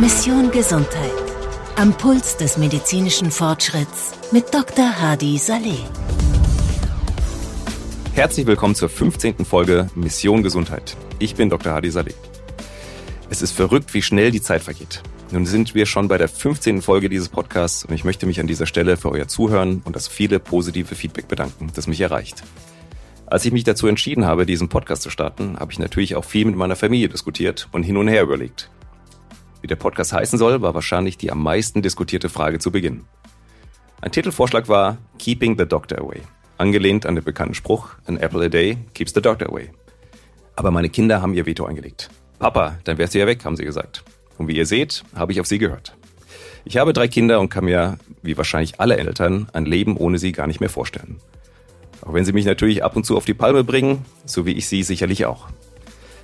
Mission Gesundheit. Am Puls des medizinischen Fortschritts mit Dr. Hadi Saleh. Herzlich willkommen zur 15. Folge Mission Gesundheit. Ich bin Dr. Hadi Saleh. Es ist verrückt, wie schnell die Zeit vergeht. Nun sind wir schon bei der 15. Folge dieses Podcasts und ich möchte mich an dieser Stelle für euer Zuhören und das viele positive Feedback bedanken, das mich erreicht. Als ich mich dazu entschieden habe, diesen Podcast zu starten, habe ich natürlich auch viel mit meiner Familie diskutiert und hin und her überlegt. Wie der Podcast heißen soll, war wahrscheinlich die am meisten diskutierte Frage zu Beginn. Ein Titelvorschlag war Keeping the Doctor Away, angelehnt an den bekannten Spruch An apple a day keeps the doctor away. Aber meine Kinder haben ihr Veto eingelegt. Papa, dann wärst du ja weg, haben sie gesagt. Und wie ihr seht, habe ich auf sie gehört. Ich habe drei Kinder und kann mir, wie wahrscheinlich alle Eltern, ein Leben ohne sie gar nicht mehr vorstellen. Auch wenn sie mich natürlich ab und zu auf die Palme bringen, so wie ich sie sicherlich auch.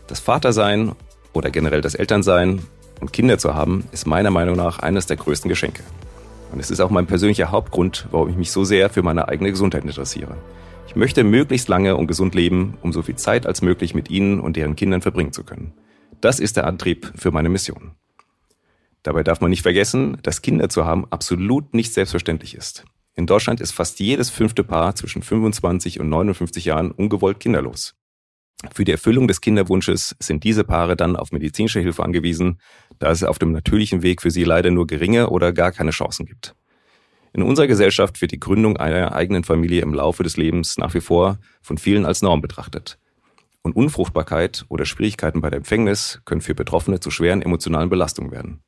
Das Vatersein oder generell das Elternsein und Kinder zu haben, ist meiner Meinung nach eines der größten Geschenke. Und es ist auch mein persönlicher Hauptgrund, warum ich mich so sehr für meine eigene Gesundheit interessiere. Ich möchte möglichst lange und gesund leben, um so viel Zeit als möglich mit ihnen und deren Kindern verbringen zu können. Das ist der Antrieb für meine Mission. Dabei darf man nicht vergessen, dass Kinder zu haben absolut nicht selbstverständlich ist. In Deutschland ist fast jedes fünfte Paar zwischen 25 und 59 Jahren ungewollt kinderlos. Für die Erfüllung des Kinderwunsches sind diese Paare dann auf medizinische Hilfe angewiesen, da es auf dem natürlichen Weg für sie leider nur geringe oder gar keine Chancen gibt. In unserer Gesellschaft wird die Gründung einer eigenen Familie im Laufe des Lebens nach wie vor von vielen als Norm betrachtet. Und Unfruchtbarkeit oder Schwierigkeiten bei der Empfängnis können für Betroffene zu schweren emotionalen Belastungen werden.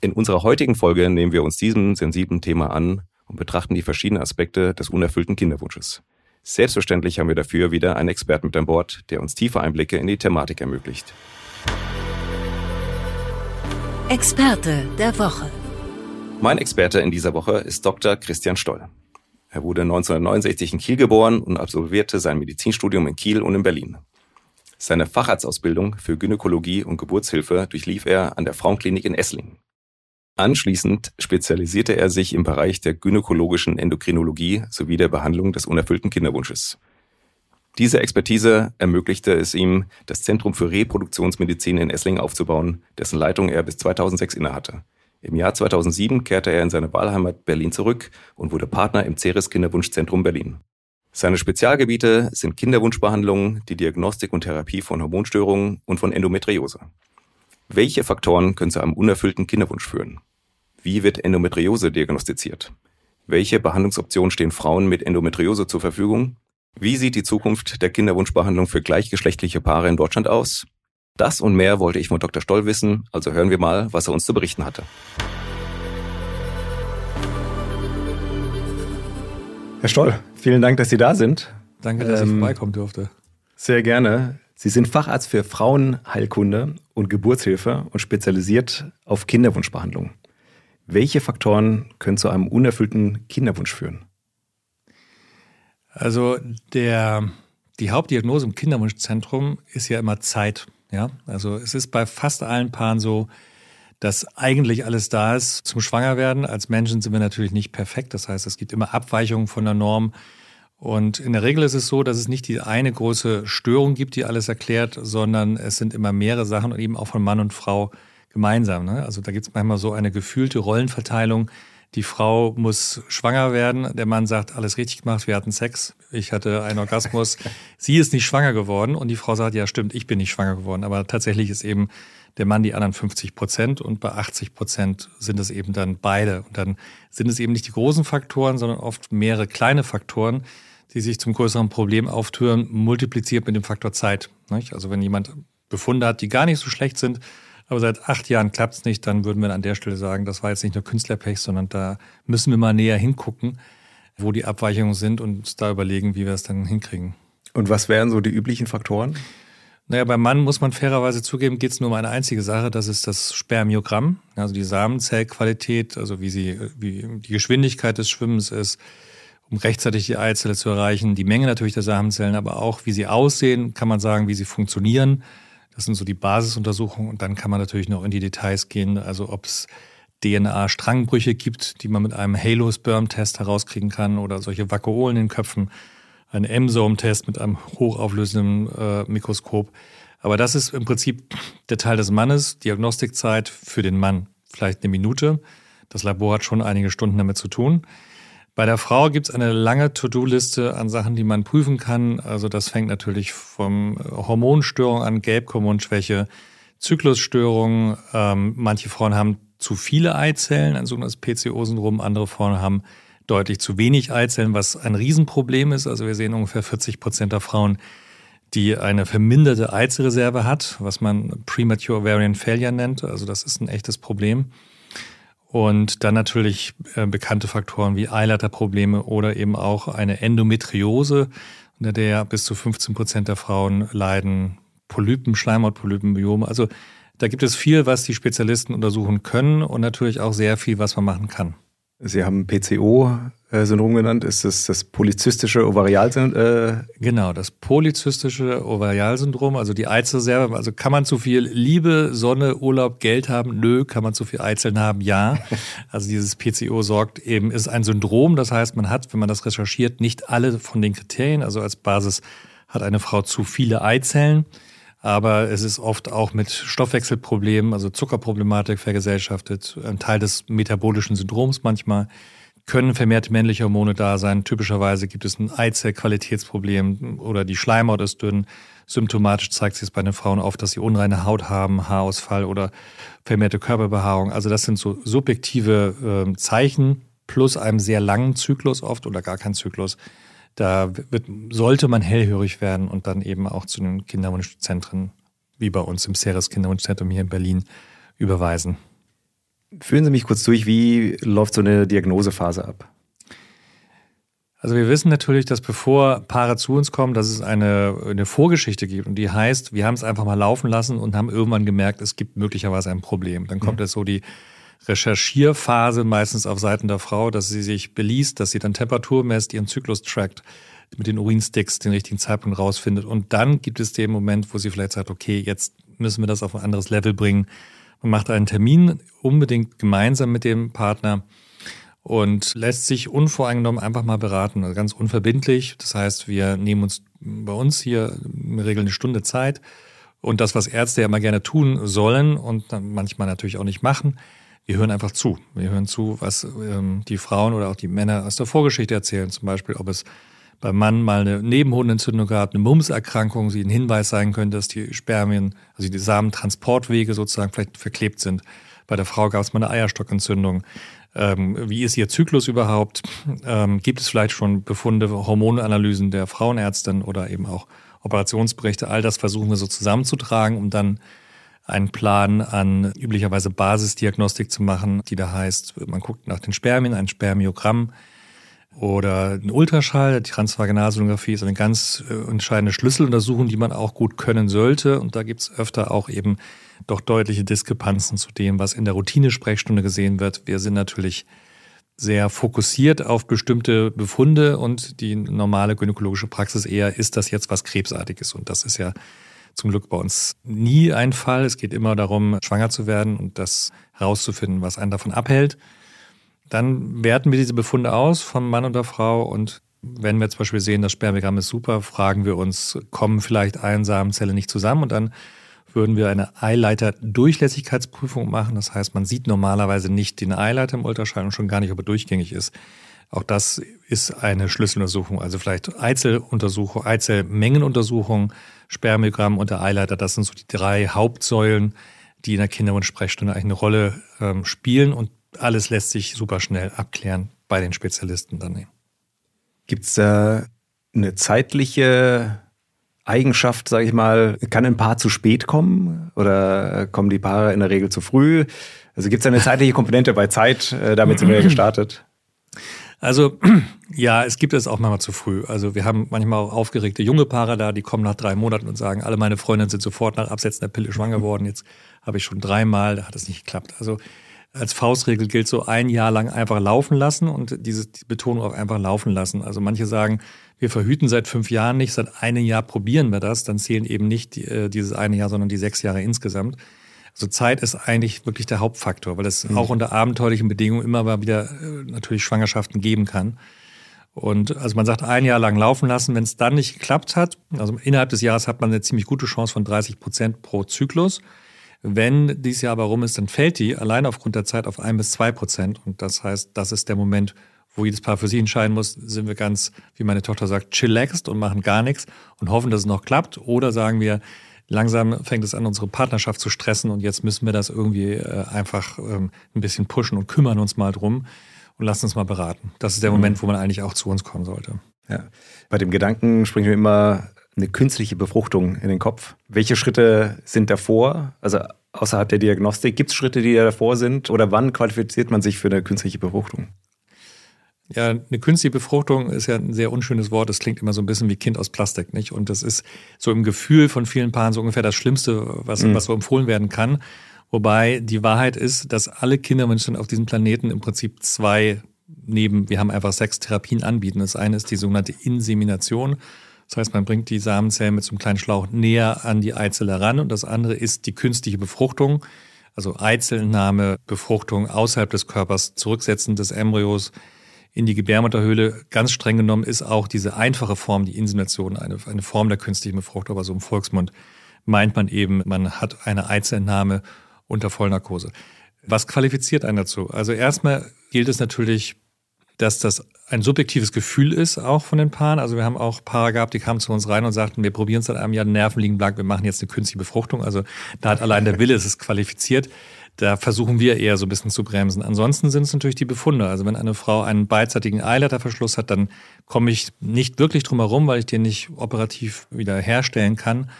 In unserer heutigen Folge nehmen wir uns diesem sensiblen Thema an und betrachten die verschiedenen Aspekte des unerfüllten Kinderwunsches. Selbstverständlich haben wir dafür wieder einen Experten mit an Bord, der uns tiefe Einblicke in die Thematik ermöglicht. Experte der Woche. Mein Experte in dieser Woche ist Dr. Christian Stoll. Er wurde 1969 in Kiel geboren und absolvierte sein Medizinstudium in Kiel und in Berlin. Seine Facharztausbildung für Gynäkologie und Geburtshilfe durchlief er an der Frauenklinik in Esslingen. Anschließend spezialisierte er sich im Bereich der gynäkologischen Endokrinologie sowie der Behandlung des unerfüllten Kinderwunsches. Diese Expertise ermöglichte es ihm, das Zentrum für Reproduktionsmedizin in Esslingen aufzubauen, dessen Leitung er bis 2006 innehatte. Im Jahr 2007 kehrte er in seine Wahlheimat Berlin zurück und wurde Partner im Ceres Kinderwunschzentrum Berlin. Seine Spezialgebiete sind Kinderwunschbehandlung, die Diagnostik und Therapie von Hormonstörungen und von Endometriose. Welche Faktoren können zu einem unerfüllten Kinderwunsch führen? Wie wird Endometriose diagnostiziert? Welche Behandlungsoptionen stehen Frauen mit Endometriose zur Verfügung? Wie sieht die Zukunft der Kinderwunschbehandlung für gleichgeschlechtliche Paare in Deutschland aus? Das und mehr wollte ich von Dr. Stoll wissen, also hören wir mal, was er uns zu berichten hatte. Herr Stoll, vielen Dank, dass Sie da sind. Danke, dass ähm, ich vorbeikommen durfte. Sehr gerne. Sie sind Facharzt für Frauenheilkunde und Geburtshilfe und spezialisiert auf Kinderwunschbehandlung. Welche Faktoren können zu einem unerfüllten Kinderwunsch führen? Also der, die Hauptdiagnose im Kinderwunschzentrum ist ja immer Zeit. Ja? Also es ist bei fast allen Paaren so, dass eigentlich alles da ist zum Schwangerwerden. Als Menschen sind wir natürlich nicht perfekt. Das heißt, es gibt immer Abweichungen von der Norm. Und in der Regel ist es so, dass es nicht die eine große Störung gibt, die alles erklärt, sondern es sind immer mehrere Sachen und eben auch von Mann und Frau gemeinsam. Ne? Also da gibt es manchmal so eine gefühlte Rollenverteilung. Die Frau muss schwanger werden, der Mann sagt, alles richtig gemacht, wir hatten Sex, ich hatte einen Orgasmus, sie ist nicht schwanger geworden und die Frau sagt, ja stimmt, ich bin nicht schwanger geworden. Aber tatsächlich ist eben der Mann die anderen 50 Prozent und bei 80 Prozent sind es eben dann beide. Und dann sind es eben nicht die großen Faktoren, sondern oft mehrere kleine Faktoren, die sich zum größeren Problem auftüren, multipliziert mit dem Faktor Zeit. Also wenn jemand Befunde hat, die gar nicht so schlecht sind, aber seit acht Jahren klappt es nicht, dann würden wir an der Stelle sagen, das war jetzt nicht nur Künstlerpech, sondern da müssen wir mal näher hingucken, wo die Abweichungen sind und uns da überlegen, wie wir es dann hinkriegen. Und was wären so die üblichen Faktoren? Naja, beim Mann muss man fairerweise zugeben, geht es nur um eine einzige Sache, das ist das Spermiogramm, also die Samenzellqualität, also wie sie, wie die Geschwindigkeit des Schwimmens ist, um rechtzeitig die Eizelle zu erreichen. Die Menge natürlich der Samenzellen, aber auch wie sie aussehen, kann man sagen, wie sie funktionieren. Das sind so die Basisuntersuchungen und dann kann man natürlich noch in die Details gehen, also ob es DNA-Strangbrüche gibt, die man mit einem Halo-Sperm-Test herauskriegen kann oder solche Vakuolen in den Köpfen. ein M-Some-Test mit einem hochauflösenden äh, Mikroskop. Aber das ist im Prinzip der Teil des Mannes, Diagnostikzeit für den Mann. Vielleicht eine Minute. Das Labor hat schon einige Stunden damit zu tun. Bei der Frau gibt es eine lange To-Do-Liste an Sachen, die man prüfen kann. Also das fängt natürlich vom Hormonstörung an, Gelbhormonschwäche, Zyklusstörungen. Ähm, manche Frauen haben zu viele Eizellen, ein sogenanntes PCO-Syndrom. Andere Frauen haben deutlich zu wenig Eizellen, was ein Riesenproblem ist. Also wir sehen ungefähr 40 Prozent der Frauen, die eine verminderte Eizellreserve hat, was man Premature Ovarian Failure nennt. Also das ist ein echtes Problem. Und dann natürlich äh, bekannte Faktoren wie Eileiterprobleme oder eben auch eine Endometriose, unter der bis zu 15 Prozent der Frauen leiden, Polypen, Schleimhautpolypen, Myome. Also da gibt es viel, was die Spezialisten untersuchen können und natürlich auch sehr viel, was man machen kann. Sie haben PCO Syndrom genannt, ist es das polyzystische Ovarialsyndrom? Äh genau, das polyzystische Ovarialsyndrom, also die Eizellreserve. Also kann man zu viel Liebe, Sonne, Urlaub, Geld haben? Nö. Kann man zu viel Eizellen haben? Ja. Also dieses PCO sorgt eben, ist ein Syndrom. Das heißt, man hat, wenn man das recherchiert, nicht alle von den Kriterien. Also als Basis hat eine Frau zu viele Eizellen. Aber es ist oft auch mit Stoffwechselproblemen, also Zuckerproblematik vergesellschaftet, ein Teil des metabolischen Syndroms manchmal können vermehrt männliche Hormone da sein. Typischerweise gibt es ein Eizellqualitätsproblem oder die Schleimhaut ist dünn. Symptomatisch zeigt sich es bei den Frauen oft, dass sie unreine Haut haben, Haarausfall oder vermehrte Körperbehaarung. Also das sind so subjektive äh, Zeichen plus einem sehr langen Zyklus oft oder gar kein Zyklus. Da wird, sollte man hellhörig werden und dann eben auch zu den Kinderwunschzentren, wie bei uns im Ceres Kinderwunschzentrum hier in Berlin, überweisen. Führen Sie mich kurz durch, wie läuft so eine Diagnosephase ab? Also wir wissen natürlich, dass bevor Paare zu uns kommen, dass es eine, eine Vorgeschichte gibt und die heißt, wir haben es einfach mal laufen lassen und haben irgendwann gemerkt, es gibt möglicherweise ein Problem. Dann kommt mhm. jetzt so die Recherchierphase meistens auf Seiten der Frau, dass sie sich beliest, dass sie dann Temperatur messt, ihren Zyklus trackt, mit den Urinsticks den richtigen Zeitpunkt rausfindet. Und dann gibt es den Moment, wo sie vielleicht sagt, okay, jetzt müssen wir das auf ein anderes Level bringen. Man macht einen Termin unbedingt gemeinsam mit dem Partner und lässt sich unvoreingenommen einfach mal beraten, also ganz unverbindlich. Das heißt, wir nehmen uns bei uns hier in der Regel eine Stunde Zeit. Und das, was Ärzte ja immer gerne tun sollen und manchmal natürlich auch nicht machen, wir hören einfach zu. Wir hören zu, was ähm, die Frauen oder auch die Männer aus der Vorgeschichte erzählen. Zum Beispiel, ob es beim Mann mal eine Nebenhodenentzündung gab, eine Mumps-Erkrankung, die ein Hinweis sein könnte, dass die Spermien, also die Samentransportwege sozusagen vielleicht verklebt sind. Bei der Frau gab es mal eine Eierstockentzündung. Ähm, wie ist ihr Zyklus überhaupt? Ähm, gibt es vielleicht schon Befunde, Hormonanalysen der Frauenärztin oder eben auch Operationsberichte? All das versuchen wir so zusammenzutragen, um dann einen Plan an üblicherweise Basisdiagnostik zu machen, die da heißt, man guckt nach den Spermien, ein Spermiogramm, oder ein Ultraschall, die Transvaginalsonographie ist eine ganz äh, entscheidende Schlüsseluntersuchung, die man auch gut können sollte. Und da gibt es öfter auch eben doch deutliche Diskrepanzen zu dem, was in der Routinesprechstunde gesehen wird. Wir sind natürlich sehr fokussiert auf bestimmte Befunde und die normale gynäkologische Praxis eher, ist das jetzt was Krebsartiges? Und das ist ja zum Glück bei uns nie ein Fall. Es geht immer darum, schwanger zu werden und das herauszufinden, was einen davon abhält. Dann werten wir diese Befunde aus von Mann und der Frau und wenn wir zum Beispiel sehen, das Spermiogramm ist super, fragen wir uns, kommen vielleicht Einsamenzelle nicht zusammen und dann würden wir eine Eileiter-Durchlässigkeitsprüfung machen. Das heißt, man sieht normalerweise nicht den Eileiter im Ultraschall und schon gar nicht, ob er durchgängig ist. Auch das ist eine Schlüsseluntersuchung. Also vielleicht Eizelluntersuchung, Eizellmengenuntersuchung, Spermiogramm und der Eileiter. Das sind so die drei Hauptsäulen, die in der Kinderwunschsprechstunde eigentlich eine Rolle ähm, spielen. Und alles lässt sich super schnell abklären bei den Spezialisten dann. Gibt es da eine zeitliche Eigenschaft, sage ich mal, kann ein Paar zu spät kommen oder kommen die Paare in der Regel zu früh? Also gibt es eine zeitliche Komponente bei Zeit? Äh, damit sind wir ja gestartet. Also ja, es gibt es auch manchmal zu früh. Also wir haben manchmal auch aufgeregte junge Paare da, die kommen nach drei Monaten und sagen, alle meine Freundinnen sind sofort nach Absetzen der Pille schwanger geworden. Jetzt habe ich schon dreimal, da hat es nicht geklappt. Also als Faustregel gilt so ein Jahr lang einfach laufen lassen und diese die Betonung auch einfach laufen lassen. Also manche sagen, wir verhüten seit fünf Jahren nicht, seit einem Jahr probieren wir das, dann zählen eben nicht äh, dieses eine Jahr, sondern die sechs Jahre insgesamt. Also Zeit ist eigentlich wirklich der Hauptfaktor, weil es mhm. auch unter abenteuerlichen Bedingungen immer mal wieder äh, natürlich Schwangerschaften geben kann. Und also man sagt ein Jahr lang laufen lassen, wenn es dann nicht geklappt hat, also innerhalb des Jahres hat man eine ziemlich gute Chance von 30 Prozent pro Zyklus. Wenn dieses Jahr aber rum ist, dann fällt die allein aufgrund der Zeit auf ein bis zwei Prozent. Und das heißt, das ist der Moment, wo jedes Paar für sich entscheiden muss, sind wir ganz, wie meine Tochter sagt, chillaxed und machen gar nichts und hoffen, dass es noch klappt. Oder sagen wir, langsam fängt es an, unsere Partnerschaft zu stressen und jetzt müssen wir das irgendwie äh, einfach ähm, ein bisschen pushen und kümmern uns mal drum und lassen uns mal beraten. Das ist der mhm. Moment, wo man eigentlich auch zu uns kommen sollte. Ja. Bei dem Gedanken springt mir immer eine künstliche Befruchtung in den Kopf. Welche Schritte sind davor? Also außerhalb der Diagnostik, gibt es Schritte, die davor sind? Oder wann qualifiziert man sich für eine künstliche Befruchtung? Ja, eine künstliche Befruchtung ist ja ein sehr unschönes Wort. Das klingt immer so ein bisschen wie Kind aus Plastik, nicht? Und das ist so im Gefühl von vielen Paaren so ungefähr das Schlimmste, was, mhm. was so empfohlen werden kann. Wobei die Wahrheit ist, dass alle Kindermenschen auf diesem Planeten im Prinzip zwei neben, wir haben einfach sechs Therapien anbieten. Das eine ist die sogenannte Insemination. Das heißt, man bringt die Samenzellen mit so einem kleinen Schlauch näher an die Eizelle ran. Und das andere ist die künstliche Befruchtung. Also Eizellennahme, Befruchtung außerhalb des Körpers, Zurücksetzen des Embryos in die Gebärmutterhöhle. Ganz streng genommen ist auch diese einfache Form, die Insemination, eine, eine Form der künstlichen Befruchtung, aber so im Volksmund meint man eben, man hat eine Eizellennahme unter Vollnarkose. Was qualifiziert einen dazu? Also erstmal gilt es natürlich, dass das ein subjektives Gefühl ist, auch von den Paaren. Also wir haben auch Paare gehabt, die kamen zu uns rein und sagten, wir probieren es seit einem Jahr, Nerven liegen blank, wir machen jetzt eine künstliche Befruchtung. Also da hat allein der Wille, es ist qualifiziert. Da versuchen wir eher so ein bisschen zu bremsen. Ansonsten sind es natürlich die Befunde. Also wenn eine Frau einen beidseitigen Eileiterverschluss hat, dann komme ich nicht wirklich drum herum, weil ich den nicht operativ wieder herstellen kann.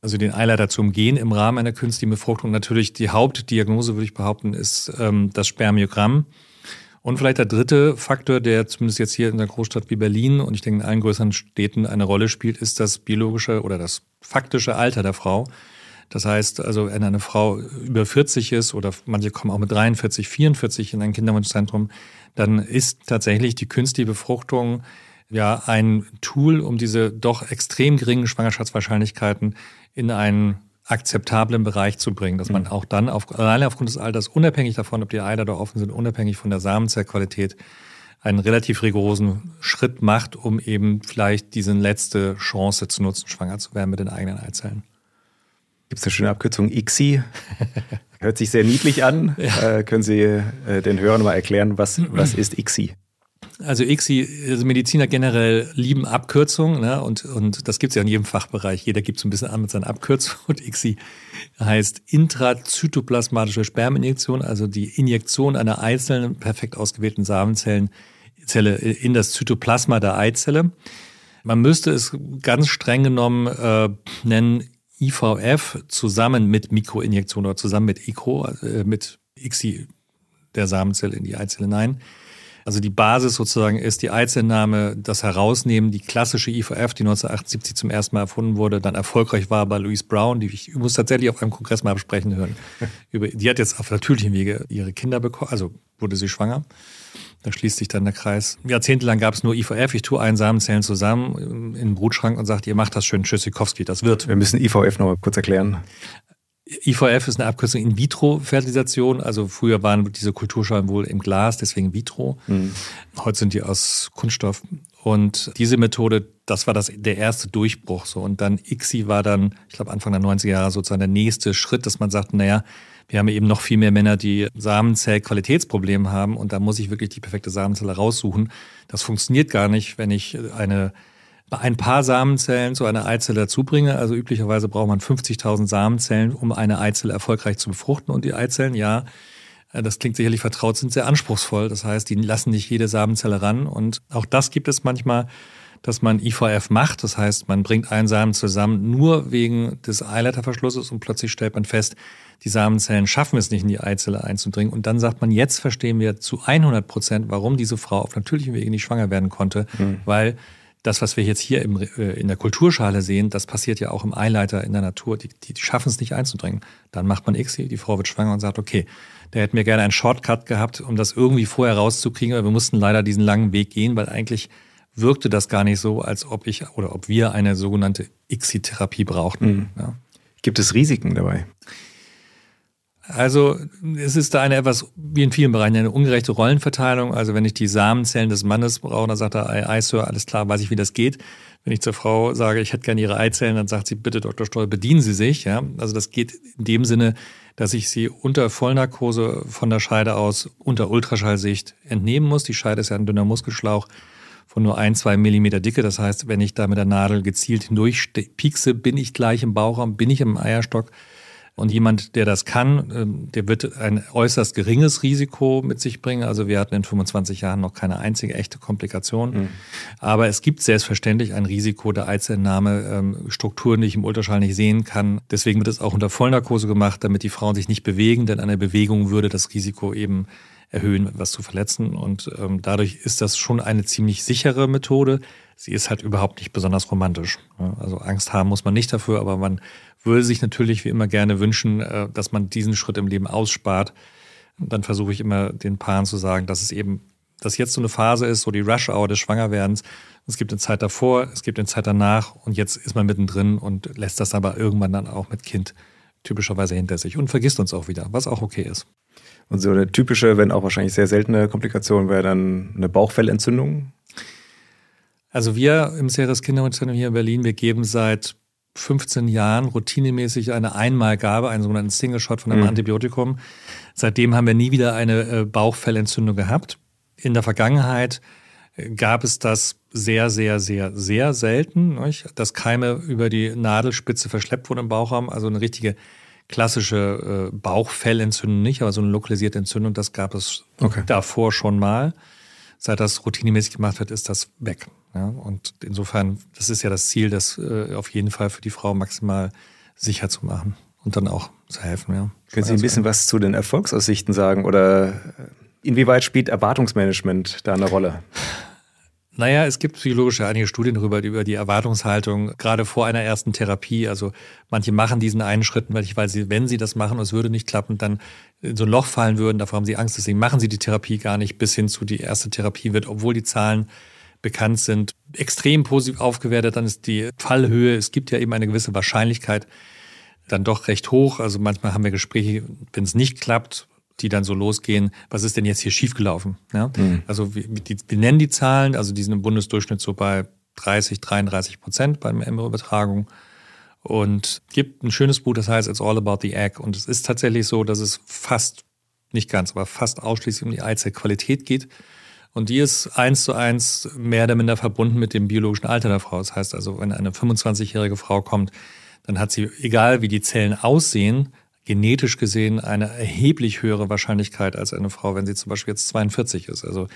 Also den Eileiter zu umgehen im Rahmen einer künstlichen Befruchtung. Natürlich die Hauptdiagnose, würde ich behaupten, ist ähm, das Spermiogramm. Und vielleicht der dritte Faktor, der zumindest jetzt hier in einer Großstadt wie Berlin und ich denke in allen größeren Städten eine Rolle spielt, ist das biologische oder das faktische Alter der Frau. Das heißt, also wenn eine Frau über 40 ist oder manche kommen auch mit 43, 44 in ein Kinderwunschzentrum, dann ist tatsächlich die künstliche Befruchtung ja ein Tool, um diese doch extrem geringen Schwangerschaftswahrscheinlichkeiten in einen akzeptablen Bereich zu bringen, dass man mhm. auch dann auf, alleine aufgrund des Alters, unabhängig davon, ob die Eier da offen sind, unabhängig von der Samenzellqualität, einen relativ rigorosen Schritt macht, um eben vielleicht diese letzte Chance zu nutzen, schwanger zu werden mit den eigenen Eizellen. Gibt es eine schöne Abkürzung ICSI? Hört sich sehr niedlich an. Ja. Äh, können Sie äh, den Hörern mal erklären, was, was ist ICSI? Also ICSI, also Mediziner generell lieben Abkürzungen ne? und, und das gibt es ja in jedem Fachbereich. Jeder gibt so ein bisschen an mit seinen Abkürzungen und ICSI heißt intrazytoplasmatische Sperminjektion, also die Injektion einer einzelnen perfekt ausgewählten Samenzellen Zelle in das Zytoplasma der Eizelle. Man müsste es ganz streng genommen äh, nennen IVF zusammen mit Mikroinjektion oder zusammen mit ICRO, äh, mit ICSI der Samenzelle in die Eizelle hinein. Also die Basis sozusagen ist die Eizellnahme, das Herausnehmen, die klassische IVF, die 1978 zum ersten Mal erfunden wurde, dann erfolgreich war bei Louise Brown, die ich muss tatsächlich auf einem Kongress mal besprechen hören. die hat jetzt auf natürlichem Wege ihre Kinder bekommen, also wurde sie schwanger. Da schließt sich dann der Kreis. Jahrzehntelang gab es nur IVF. Ich tue einen Samenzellen zusammen in den Brutschrank und sagt, ihr macht das schön, Tschüssikowski, das wird. Wir müssen IVF noch mal kurz erklären. IVF ist eine Abkürzung in Vitro-Fertilisation. Also früher waren diese Kulturschalen wohl im Glas, deswegen Vitro. Mhm. Heute sind die aus Kunststoff. Und diese Methode, das war das, der erste Durchbruch. So. Und dann ICSI war dann, ich glaube, Anfang der 90er Jahre sozusagen der nächste Schritt, dass man sagt, naja, wir haben eben noch viel mehr Männer, die Samenzellqualitätsprobleme haben und da muss ich wirklich die perfekte Samenzelle raussuchen. Das funktioniert gar nicht, wenn ich eine ein paar Samenzellen zu einer Eizelle dazubringe. Also üblicherweise braucht man 50.000 Samenzellen, um eine Eizelle erfolgreich zu befruchten. Und die Eizellen, ja, das klingt sicherlich vertraut, sind sehr anspruchsverschlussvoll. Das heißt, die lassen nicht jede Samenzelle ran. Und auch das gibt es manchmal dass man IVF macht. Das heißt, man bringt einen Samen zusammen nur wegen des Eileiterverschlusses und plötzlich stellt man fest, die Samenzellen schaffen es nicht in die Eizelle einzudringen. Und dann sagt man, jetzt verstehen wir zu 100 Prozent, warum diese Frau auf natürlichem Wege nicht schwanger werden konnte, mhm. weil das, was wir jetzt hier im, äh, in der Kulturschale sehen, das passiert ja auch im Eileiter in der Natur. Die, die, die schaffen es nicht einzudringen. Dann macht man X, die Frau wird schwanger und sagt, okay, der hätte mir gerne einen Shortcut gehabt, um das irgendwie vorher rauszukriegen, aber wir mussten leider diesen langen Weg gehen, weil eigentlich wirkte das gar nicht so, als ob ich oder ob wir eine sogenannte ICSI-Therapie brauchten. Mhm. Ja. Gibt es Risiken dabei? Also es ist da eine etwas, wie in vielen Bereichen, eine ungerechte Rollenverteilung. Also wenn ich die Samenzellen des Mannes brauche, dann sagt er, ei, ei, Sir, alles klar, weiß ich, wie das geht. Wenn ich zur Frau sage, ich hätte gerne Ihre Eizellen, dann sagt sie, bitte, Dr. Stoll, bedienen Sie sich. Ja? Also das geht in dem Sinne, dass ich sie unter Vollnarkose von der Scheide aus unter Ultraschallsicht entnehmen muss. Die Scheide ist ja ein dünner Muskelschlauch von nur ein, zwei Millimeter Dicke. Das heißt, wenn ich da mit der Nadel gezielt hindurch piekse, bin ich gleich im Bauchraum, bin ich im Eierstock. Und jemand, der das kann, ähm, der wird ein äußerst geringes Risiko mit sich bringen. Also wir hatten in 25 Jahren noch keine einzige echte Komplikation. Mhm. Aber es gibt selbstverständlich ein Risiko der Eizellnahme, ähm, Strukturen, die ich im Ultraschall nicht sehen kann. Deswegen wird es auch unter Vollnarkose gemacht, damit die Frauen sich nicht bewegen, denn eine Bewegung würde das Risiko eben erhöhen, was zu verletzen. Und ähm, dadurch ist das schon eine ziemlich sichere Methode. Sie ist halt überhaupt nicht besonders romantisch. Also Angst haben muss man nicht dafür, aber man würde sich natürlich wie immer gerne wünschen, äh, dass man diesen Schritt im Leben ausspart. Dann versuche ich immer den Paaren zu sagen, dass es eben, dass jetzt so eine Phase ist, so die Rush-Hour des Schwangerwerdens. Es gibt eine Zeit davor, es gibt eine Zeit danach und jetzt ist man mittendrin und lässt das aber irgendwann dann auch mit Kind typischerweise hinter sich und vergisst uns auch wieder, was auch okay ist. Und so eine typische, wenn auch wahrscheinlich sehr seltene Komplikation wäre dann eine Bauchfellentzündung? Also wir im Ceres Kinderwunschzentrum hier in Berlin, wir geben seit 15 Jahren routinemäßig eine Einmalgabe, einen sogenannten Single Shot von einem mhm. Antibiotikum. Seitdem haben wir nie wieder eine äh, Bauchfellentzündung gehabt. In der Vergangenheit äh, gab es das sehr, sehr, sehr, sehr selten, nicht? dass Keime über die Nadelspitze verschleppt wurden im Bauchraum. Also eine richtige klassische äh, Bauchfellentzündung nicht, aber so eine lokalisierte Entzündung, das gab es okay. davor schon mal. Seit das routinemäßig gemacht wird, ist das weg. Ja, und insofern, das ist ja das Ziel, das äh, auf jeden Fall für die Frau maximal sicher zu machen und dann auch zu helfen. Ja. Können Sie ein bisschen was zu den Erfolgsaussichten sagen oder inwieweit spielt Erwartungsmanagement da eine Rolle? Naja, es gibt psychologische einige Studien darüber, über die Erwartungshaltung, gerade vor einer ersten Therapie. Also manche machen diesen einen Schritt, weil sie, wenn sie das machen und es würde nicht klappen, dann in so ein Loch fallen würden. Davor haben sie Angst, deswegen machen sie die Therapie gar nicht, bis hin zu die erste Therapie wird, obwohl die Zahlen bekannt sind, extrem positiv aufgewertet. Dann ist die Fallhöhe, es gibt ja eben eine gewisse Wahrscheinlichkeit, dann doch recht hoch. Also manchmal haben wir Gespräche, wenn es nicht klappt, die dann so losgehen, was ist denn jetzt hier schiefgelaufen? Ja? Mhm. Also wir, wir, nennen die Zahlen, also die sind im Bundesdurchschnitt so bei 30, 33 Prozent bei der Embryoübertragung. Und gibt ein schönes Buch, das heißt It's All About the Egg. Und es ist tatsächlich so, dass es fast, nicht ganz, aber fast ausschließlich um die Eizellqualität geht. Und die ist eins zu eins mehr oder minder verbunden mit dem biologischen Alter der Frau. Das heißt also, wenn eine 25-jährige Frau kommt, dann hat sie, egal wie die Zellen aussehen, genetisch gesehen eine erheblich höhere Wahrscheinlichkeit als eine Frau, wenn sie zum Beispiel jetzt 42 ist. Also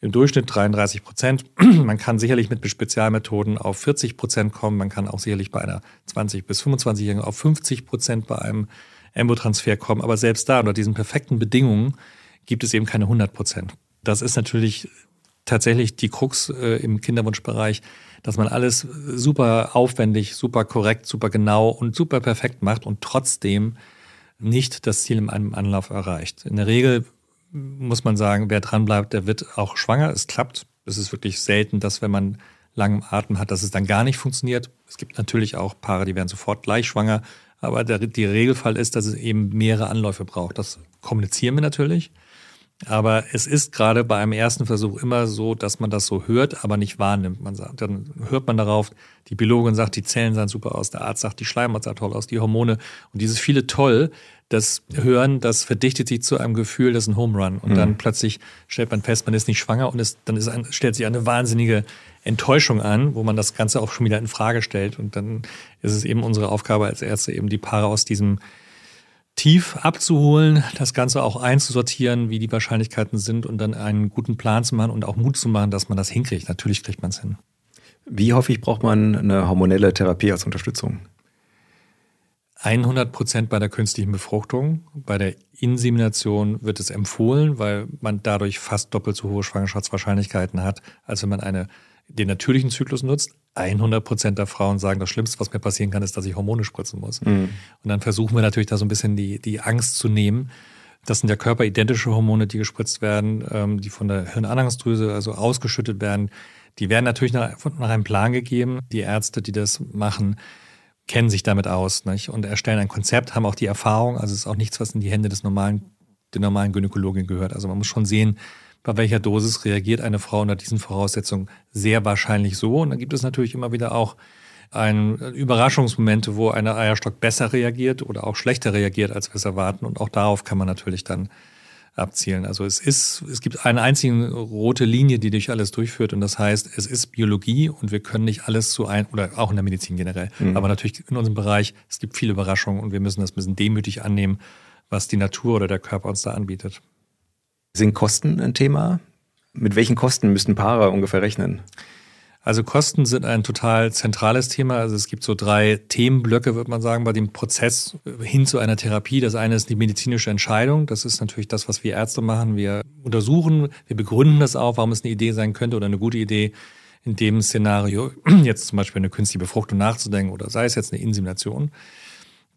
im Durchschnitt 33 Prozent. Man kann sicherlich mit Spezialmethoden auf 40 Prozent kommen. Man kann auch sicherlich bei einer 20 bis 25-Jährigen auf 50 Prozent bei einem Embotransfer kommen. Aber selbst da, unter diesen perfekten Bedingungen, gibt es eben keine 100 Prozent. Das ist natürlich tatsächlich die Krux äh, im Kinderwunschbereich, dass man alles super aufwendig, super korrekt, super genau und super perfekt macht und trotzdem nicht das Ziel in einem Anlauf erreicht. In der Regel muss man sagen, wer dranbleibt, der wird auch schwanger. Es klappt. Es ist wirklich selten, dass wenn man langem Atem hat, dass es dann gar nicht funktioniert. Es gibt natürlich auch Paare, die werden sofort gleich schwanger. Aber der, der Regelfall ist, dass es eben mehrere Anläufe braucht. Das kommunizieren wir natürlich. Aber es ist gerade bei einem ersten Versuch immer so, dass man das so hört, aber nicht wahrnimmt. Man sagt, dann hört man darauf, die Biologin sagt, die Zellen sahen super aus, der Arzt sagt, die Schleimhaut sah toll aus, die Hormone. Und dieses viele toll, das Hören, das verdichtet sich zu einem Gefühl, das ist ein Home Run. Und mhm. dann plötzlich stellt man fest, man ist nicht schwanger und es, dann ist ein, stellt sich eine wahnsinnige Enttäuschung an, wo man das Ganze auch schon wieder in Frage stellt. Und dann ist es eben unsere Aufgabe als Ärzte, eben die Paare aus diesem tief abzuholen, das Ganze auch einzusortieren, wie die Wahrscheinlichkeiten sind und dann einen guten Plan zu machen und auch Mut zu machen, dass man das hinkriegt. Natürlich kriegt man es hin. Wie häufig braucht man eine hormonelle Therapie als Unterstützung? 100 Prozent bei der künstlichen Befruchtung. Bei der Insemination wird es empfohlen, weil man dadurch fast doppelt so hohe Schwangerschaftswahrscheinlichkeiten hat, als wenn man eine, den natürlichen Zyklus nutzt. 100 Prozent der Frauen sagen, das Schlimmste, was mir passieren kann, ist, dass ich Hormone spritzen muss. Mhm. Und dann versuchen wir natürlich da so ein bisschen die, die Angst zu nehmen. Das sind ja körperidentische Hormone, die gespritzt werden, ähm, die von der Hirnanhangsdrüse also ausgeschüttet werden. Die werden natürlich nach, nach einem Plan gegeben. Die Ärzte, die das machen, kennen sich damit aus nicht? und erstellen ein Konzept, haben auch die Erfahrung. Also es ist auch nichts, was in die Hände des normalen, der normalen Gynäkologin gehört. Also man muss schon sehen, bei welcher Dosis reagiert eine Frau unter diesen Voraussetzungen sehr wahrscheinlich so. Und dann gibt es natürlich immer wieder auch ein Überraschungsmomente, wo eine Eierstock besser reagiert oder auch schlechter reagiert, als wir es erwarten. Und auch darauf kann man natürlich dann abzielen. Also es ist, es gibt eine einzige rote Linie, die durch alles durchführt. Und das heißt, es ist Biologie und wir können nicht alles zu ein, oder auch in der Medizin generell. Mhm. Aber natürlich in unserem Bereich, es gibt viele Überraschungen und wir müssen das ein bisschen demütig annehmen, was die Natur oder der Körper uns da anbietet. Sind Kosten ein Thema? Mit welchen Kosten müssten Paare ungefähr rechnen? Also Kosten sind ein total zentrales Thema. Also es gibt so drei Themenblöcke, würde man sagen, bei dem Prozess hin zu einer Therapie. Das eine ist die medizinische Entscheidung. Das ist natürlich das, was wir Ärzte machen. Wir untersuchen, wir begründen das auch, warum es eine Idee sein könnte oder eine gute Idee, in dem Szenario jetzt zum Beispiel eine künstliche Befruchtung nachzudenken oder sei es jetzt eine Insemination.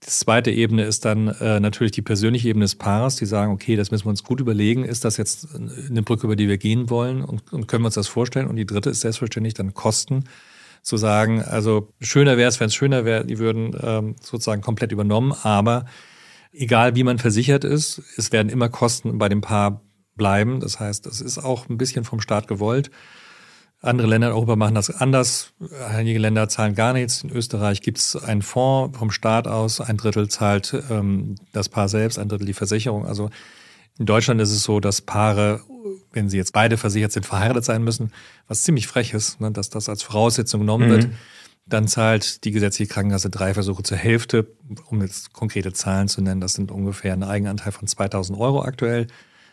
Die zweite Ebene ist dann äh, natürlich die persönliche Ebene des Paares, die sagen, okay, das müssen wir uns gut überlegen. Ist das jetzt eine Brücke, über die wir gehen wollen und, und können wir uns das vorstellen? Und die dritte ist selbstverständlich dann Kosten zu sagen, also schöner wäre es, wenn es schöner wäre, die würden ähm, sozusagen komplett übernommen, aber egal wie man versichert ist, es werden immer Kosten bei dem Paar bleiben. Das heißt, das ist auch ein bisschen vom Staat gewollt. Andere Länder in Europa machen das anders. Einige Länder zahlen gar nichts. In Österreich gibt es einen Fonds vom Staat aus. Ein Drittel zahlt ähm, das Paar selbst, ein Drittel die Versicherung. Also in Deutschland ist es so, dass Paare, wenn sie jetzt beide versichert sind, verheiratet sein müssen, was ziemlich frech ist, ne, dass das als Voraussetzung genommen mhm. wird. Dann zahlt die gesetzliche Krankenkasse drei Versuche zur Hälfte, um jetzt konkrete Zahlen zu nennen. Das sind ungefähr ein Eigenanteil von 2000 Euro aktuell.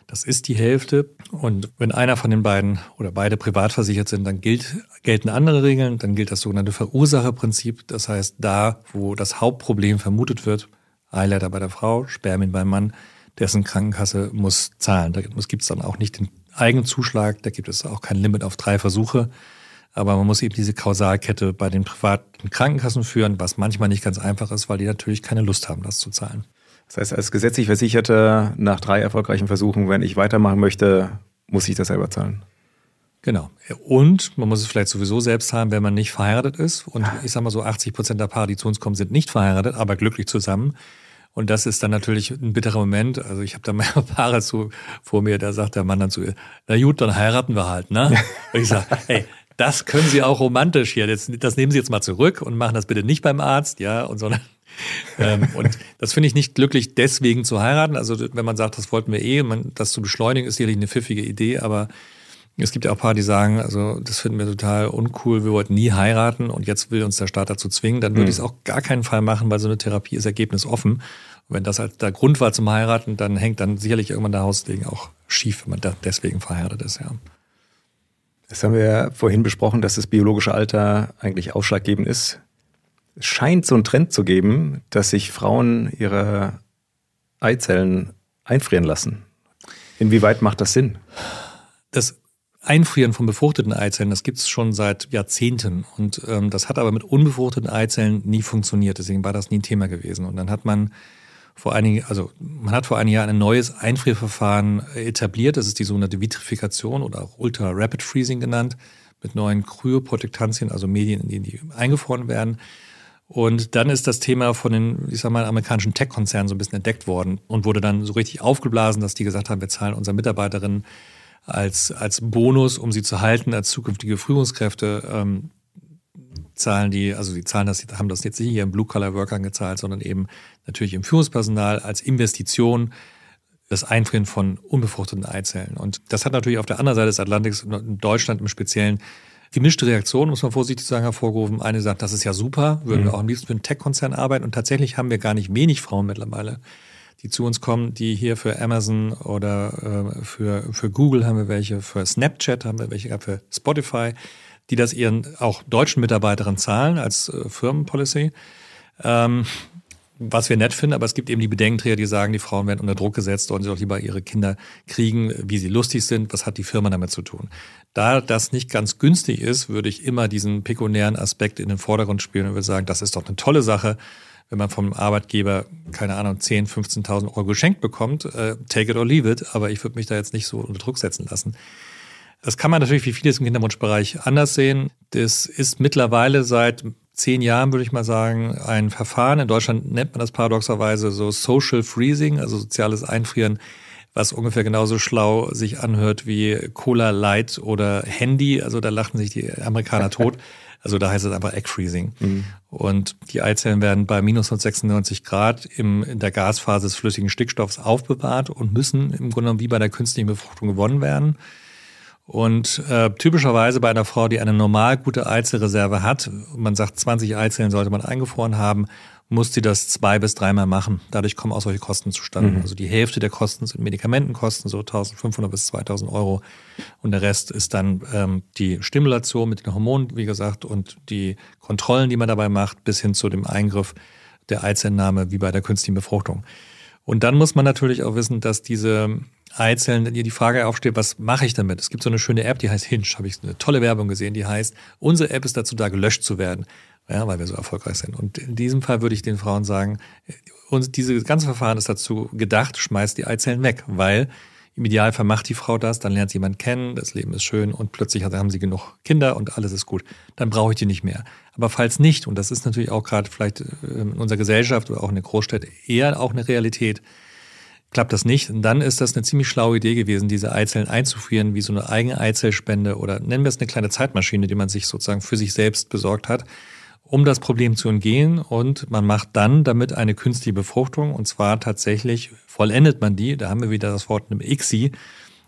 Das ist die Hälfte. Und wenn einer von den beiden oder beide privat versichert sind, dann gilt, gelten andere Regeln. Dann gilt das sogenannte Verursacherprinzip. Das heißt, da, wo das Hauptproblem vermutet wird, Eileiter bei der Frau, Spermien beim Mann, dessen Krankenkasse muss zahlen. Da gibt es dann auch nicht den Eigenzuschlag, da gibt es auch kein Limit auf drei Versuche. Aber man muss eben diese Kausalkette bei den privaten Krankenkassen führen, was manchmal nicht ganz einfach ist, weil die natürlich keine Lust haben, das zu zahlen. Das heißt, als gesetzlich Versicherter nach drei erfolgreichen Versuchen, wenn ich weitermachen möchte, muss ich das selber zahlen. Genau. Und man muss es vielleicht sowieso selbst zahlen, wenn man nicht verheiratet ist. Und ich sage mal so, 80 Prozent der Paare, die zu uns kommen, sind nicht verheiratet, aber glücklich zusammen. Und das ist dann natürlich ein bitterer Moment. Also ich habe da mal Paare zu, vor mir, da sagt der Mann dann zu ihr, na gut, dann heiraten wir halt. Ne? Und ich sage, hey, das können Sie auch romantisch hier. Das, das nehmen Sie jetzt mal zurück und machen das bitte nicht beim Arzt, ja, und sondern ähm, und das finde ich nicht glücklich, deswegen zu heiraten. Also wenn man sagt, das wollten wir eh, man, das zu beschleunigen, ist sicherlich eine pfiffige Idee, aber es gibt ja auch ein paar, die sagen, also das finden wir total uncool, wir wollten nie heiraten und jetzt will uns der Staat dazu zwingen, dann würde mhm. ich es auch gar keinen Fall machen, weil so eine Therapie ist ergebnisoffen. Und wenn das halt der Grund war zum Heiraten, dann hängt dann sicherlich irgendwann der Hausdegen auch schief, wenn man da deswegen verheiratet ist, ja. Das haben wir ja vorhin besprochen, dass das biologische Alter eigentlich ausschlaggebend ist es scheint so einen Trend zu geben, dass sich Frauen ihre Eizellen einfrieren lassen. Inwieweit macht das Sinn? Das Einfrieren von befruchteten Eizellen, das gibt es schon seit Jahrzehnten. Und ähm, das hat aber mit unbefruchteten Eizellen nie funktioniert. Deswegen war das nie ein Thema gewesen. Und dann hat man vor einigen, also man hat vor einigen Jahren ein neues Einfrierverfahren etabliert. Das ist die sogenannte Vitrifikation oder auch Ultra Rapid Freezing genannt, mit neuen Kryoprotektantien, also Medien, in denen die eingefroren werden. Und dann ist das Thema von den, ich sag mal, amerikanischen Tech-Konzernen so ein bisschen entdeckt worden und wurde dann so richtig aufgeblasen, dass die gesagt haben, wir zahlen unseren Mitarbeiterinnen als, als Bonus, um sie zu halten, als zukünftige Führungskräfte, ähm, zahlen die, also die zahlen das, haben das jetzt nicht hier im Blue-Collar-Workern gezahlt, sondern eben natürlich im Führungspersonal als Investition das Einfrieren von unbefruchteten Eizellen. Und das hat natürlich auf der anderen Seite des Atlantiks, in Deutschland im Speziellen, gemischte Reaktionen, muss man vorsichtig sagen, hervorgerufen. Eine sagt, das ist ja super, würden mhm. wir auch am liebsten für einen Tech-Konzern arbeiten. Und tatsächlich haben wir gar nicht wenig Frauen mittlerweile, die zu uns kommen, die hier für Amazon oder äh, für, für Google haben wir welche, für Snapchat haben wir welche, für Spotify, die das ihren auch deutschen Mitarbeiterinnen zahlen als äh, Firmenpolicy. Ähm, was wir nett finden, aber es gibt eben die Bedenkenträger, die sagen, die Frauen werden unter Druck gesetzt, sollen sie doch lieber ihre Kinder kriegen, wie sie lustig sind, was hat die Firma damit zu tun. Da das nicht ganz günstig ist, würde ich immer diesen pekuniären Aspekt in den Vordergrund spielen und würde sagen, das ist doch eine tolle Sache, wenn man vom Arbeitgeber, keine Ahnung, 10, 15.000 Euro geschenkt bekommt, äh, take it or leave it, aber ich würde mich da jetzt nicht so unter Druck setzen lassen. Das kann man natürlich wie vieles im Kinderwunschbereich anders sehen. Das ist mittlerweile seit zehn Jahren, würde ich mal sagen, ein Verfahren. In Deutschland nennt man das paradoxerweise so Social Freezing, also soziales Einfrieren, was ungefähr genauso schlau sich anhört wie Cola Light oder Handy. Also da lachten sich die Amerikaner tot. Also da heißt es einfach Egg Freezing. Mhm. Und die Eizellen werden bei minus 196 Grad im, in der Gasphase des flüssigen Stickstoffs aufbewahrt und müssen im Grunde genommen wie bei der künstlichen Befruchtung gewonnen werden. Und äh, typischerweise bei einer Frau, die eine normal gute Eizellreserve hat, man sagt 20 Eizellen sollte man eingefroren haben, muss sie das zwei bis dreimal machen. Dadurch kommen auch solche Kosten zustande. Mhm. Also die Hälfte der Kosten sind Medikamentenkosten, so 1500 bis 2000 Euro. Und der Rest ist dann ähm, die Stimulation mit den Hormonen, wie gesagt, und die Kontrollen, die man dabei macht, bis hin zu dem Eingriff der Eizellennahme, wie bei der künstlichen Befruchtung. Und dann muss man natürlich auch wissen, dass diese Dir die Frage aufsteht, was mache ich damit? Es gibt so eine schöne App, die heißt Hinge, habe ich eine tolle Werbung gesehen, die heißt, unsere App ist dazu da, gelöscht zu werden, ja, weil wir so erfolgreich sind. Und in diesem Fall würde ich den Frauen sagen, und dieses ganze Verfahren ist dazu gedacht, schmeißt die Eizellen weg, weil im Idealfall macht die Frau das, dann lernt sie jemanden kennen, das Leben ist schön und plötzlich haben sie genug Kinder und alles ist gut. Dann brauche ich die nicht mehr. Aber falls nicht, und das ist natürlich auch gerade vielleicht in unserer Gesellschaft oder auch in der Großstadt eher auch eine Realität, klappt das nicht, dann ist das eine ziemlich schlaue Idee gewesen, diese Eizellen einzuführen, wie so eine eigene Eizellspende oder nennen wir es eine kleine Zeitmaschine, die man sich sozusagen für sich selbst besorgt hat, um das Problem zu umgehen. Und man macht dann damit eine künstliche Befruchtung und zwar tatsächlich vollendet man die. Da haben wir wieder das Wort einem ICSI,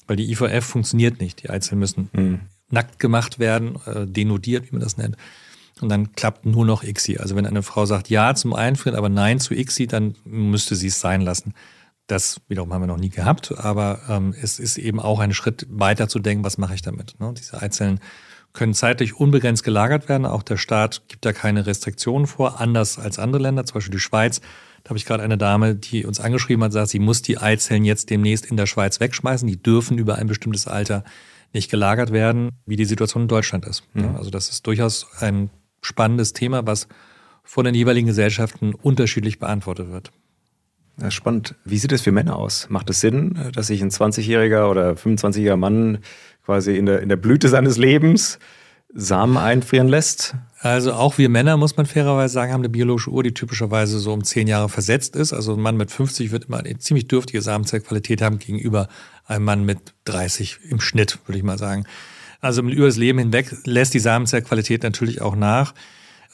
weil die IVF funktioniert nicht. Die Eizellen müssen mhm. nackt gemacht werden, äh, denodiert, wie man das nennt. Und dann klappt nur noch ICSI. Also wenn eine Frau sagt Ja zum Einfrieren, aber Nein zu ICSI, dann müsste sie es sein lassen. Das wiederum haben wir noch nie gehabt, aber ähm, es ist eben auch ein Schritt weiter zu denken, was mache ich damit. Ne? Diese Eizellen können zeitlich unbegrenzt gelagert werden. Auch der Staat gibt da keine Restriktionen vor, anders als andere Länder, zum Beispiel die Schweiz. Da habe ich gerade eine Dame, die uns angeschrieben hat, sagt, sie muss die Eizellen jetzt demnächst in der Schweiz wegschmeißen. Die dürfen über ein bestimmtes Alter nicht gelagert werden, wie die Situation in Deutschland ist. Mhm. Also das ist durchaus ein spannendes Thema, was von den jeweiligen Gesellschaften unterschiedlich beantwortet wird. Ja, spannend. Wie sieht es für Männer aus? Macht es Sinn, dass sich ein 20-jähriger oder 25-jähriger Mann quasi in der, in der Blüte seines Lebens Samen einfrieren lässt? Also auch wir Männer, muss man fairerweise sagen, haben eine biologische Uhr, die typischerweise so um zehn Jahre versetzt ist. Also ein Mann mit 50 wird immer eine ziemlich dürftige Samenzellqualität haben gegenüber einem Mann mit 30 im Schnitt, würde ich mal sagen. Also über das Leben hinweg lässt die Samenzellqualität natürlich auch nach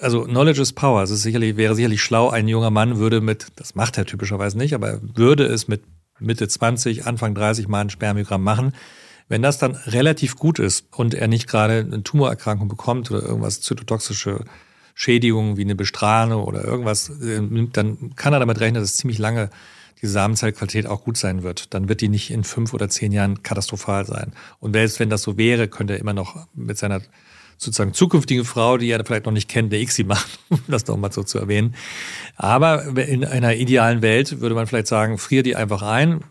also Knowledge is Power. Es ist sicherlich, wäre sicherlich schlau, ein junger Mann würde mit, das macht er typischerweise nicht, aber er würde es mit Mitte 20, Anfang 30 mal ein Spermiogramm machen. Wenn das dann relativ gut ist und er nicht gerade eine Tumorerkrankung bekommt oder irgendwas zytotoxische Schädigungen wie eine Bestrahlung oder irgendwas, äh, dann kann er damit rechnen, dass ziemlich lange die Samenzellqualität auch gut sein wird. Dann wird die nicht in fünf oder zehn Jahren katastrophal sein. Und selbst wenn das so wäre, könnte er immer noch mit seiner sozusagen zukünftige Frau, die er vielleicht noch nicht kennt, der ICSI macht, um das doch mal so zu erwähnen. Aber in einer idealen Welt würde man vielleicht sagen, frier die einfach ein.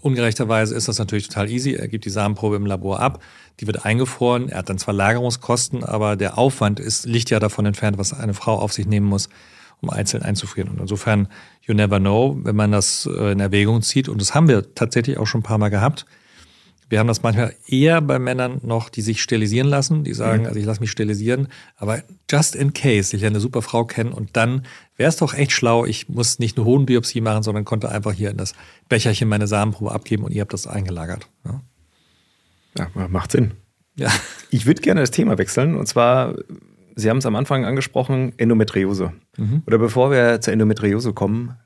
Ungerechterweise ist das natürlich total easy. Er gibt die Samenprobe im Labor ab, die wird eingefroren. Er hat dann zwar Lagerungskosten, aber der Aufwand ist, liegt ja davon entfernt, was eine Frau auf sich nehmen muss, um einzeln einzufrieren. Und insofern, you never know, wenn man das äh, in Erwägung zieht. Und das haben wir tatsächlich auch schon ein paar Mal gehabt wir haben das manchmal eher bei Männern noch, die sich sterilisieren lassen, die sagen, mhm. also ich lasse mich sterilisieren, aber just in case ich eine super Frau kenne und dann wäre es doch echt schlau, ich muss nicht eine Hodenbiopsie machen, sondern konnte einfach hier in das Becherchen meine Samenprobe abgeben und ihr habt das eingelagert. Ja, ja macht Sinn. Ja. Ich würde gerne das Thema wechseln und zwar, Sie haben es am Anfang angesprochen, Endometriose. Mhm. Oder bevor wir zur Endometriose kommen,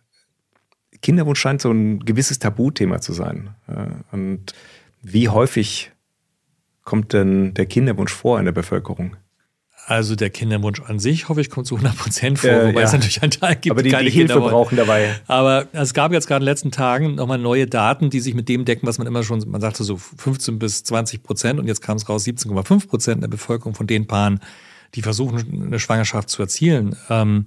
Kinderwunsch scheint so ein gewisses Tabuthema zu sein. Und wie häufig kommt denn der Kinderwunsch vor in der Bevölkerung? Also der Kinderwunsch an sich, hoffe ich, kommt zu 100 Prozent vor, äh, wobei ja. es natürlich einen Teil gibt, Aber die, die Hilfe brauchen dabei. Aber es gab jetzt gerade in den letzten Tagen nochmal neue Daten, die sich mit dem decken, was man immer schon, man sagte so 15 bis 20 Prozent und jetzt kam es raus 17,5 Prozent der Bevölkerung von den Paaren, die versuchen, eine Schwangerschaft zu erzielen. Ähm,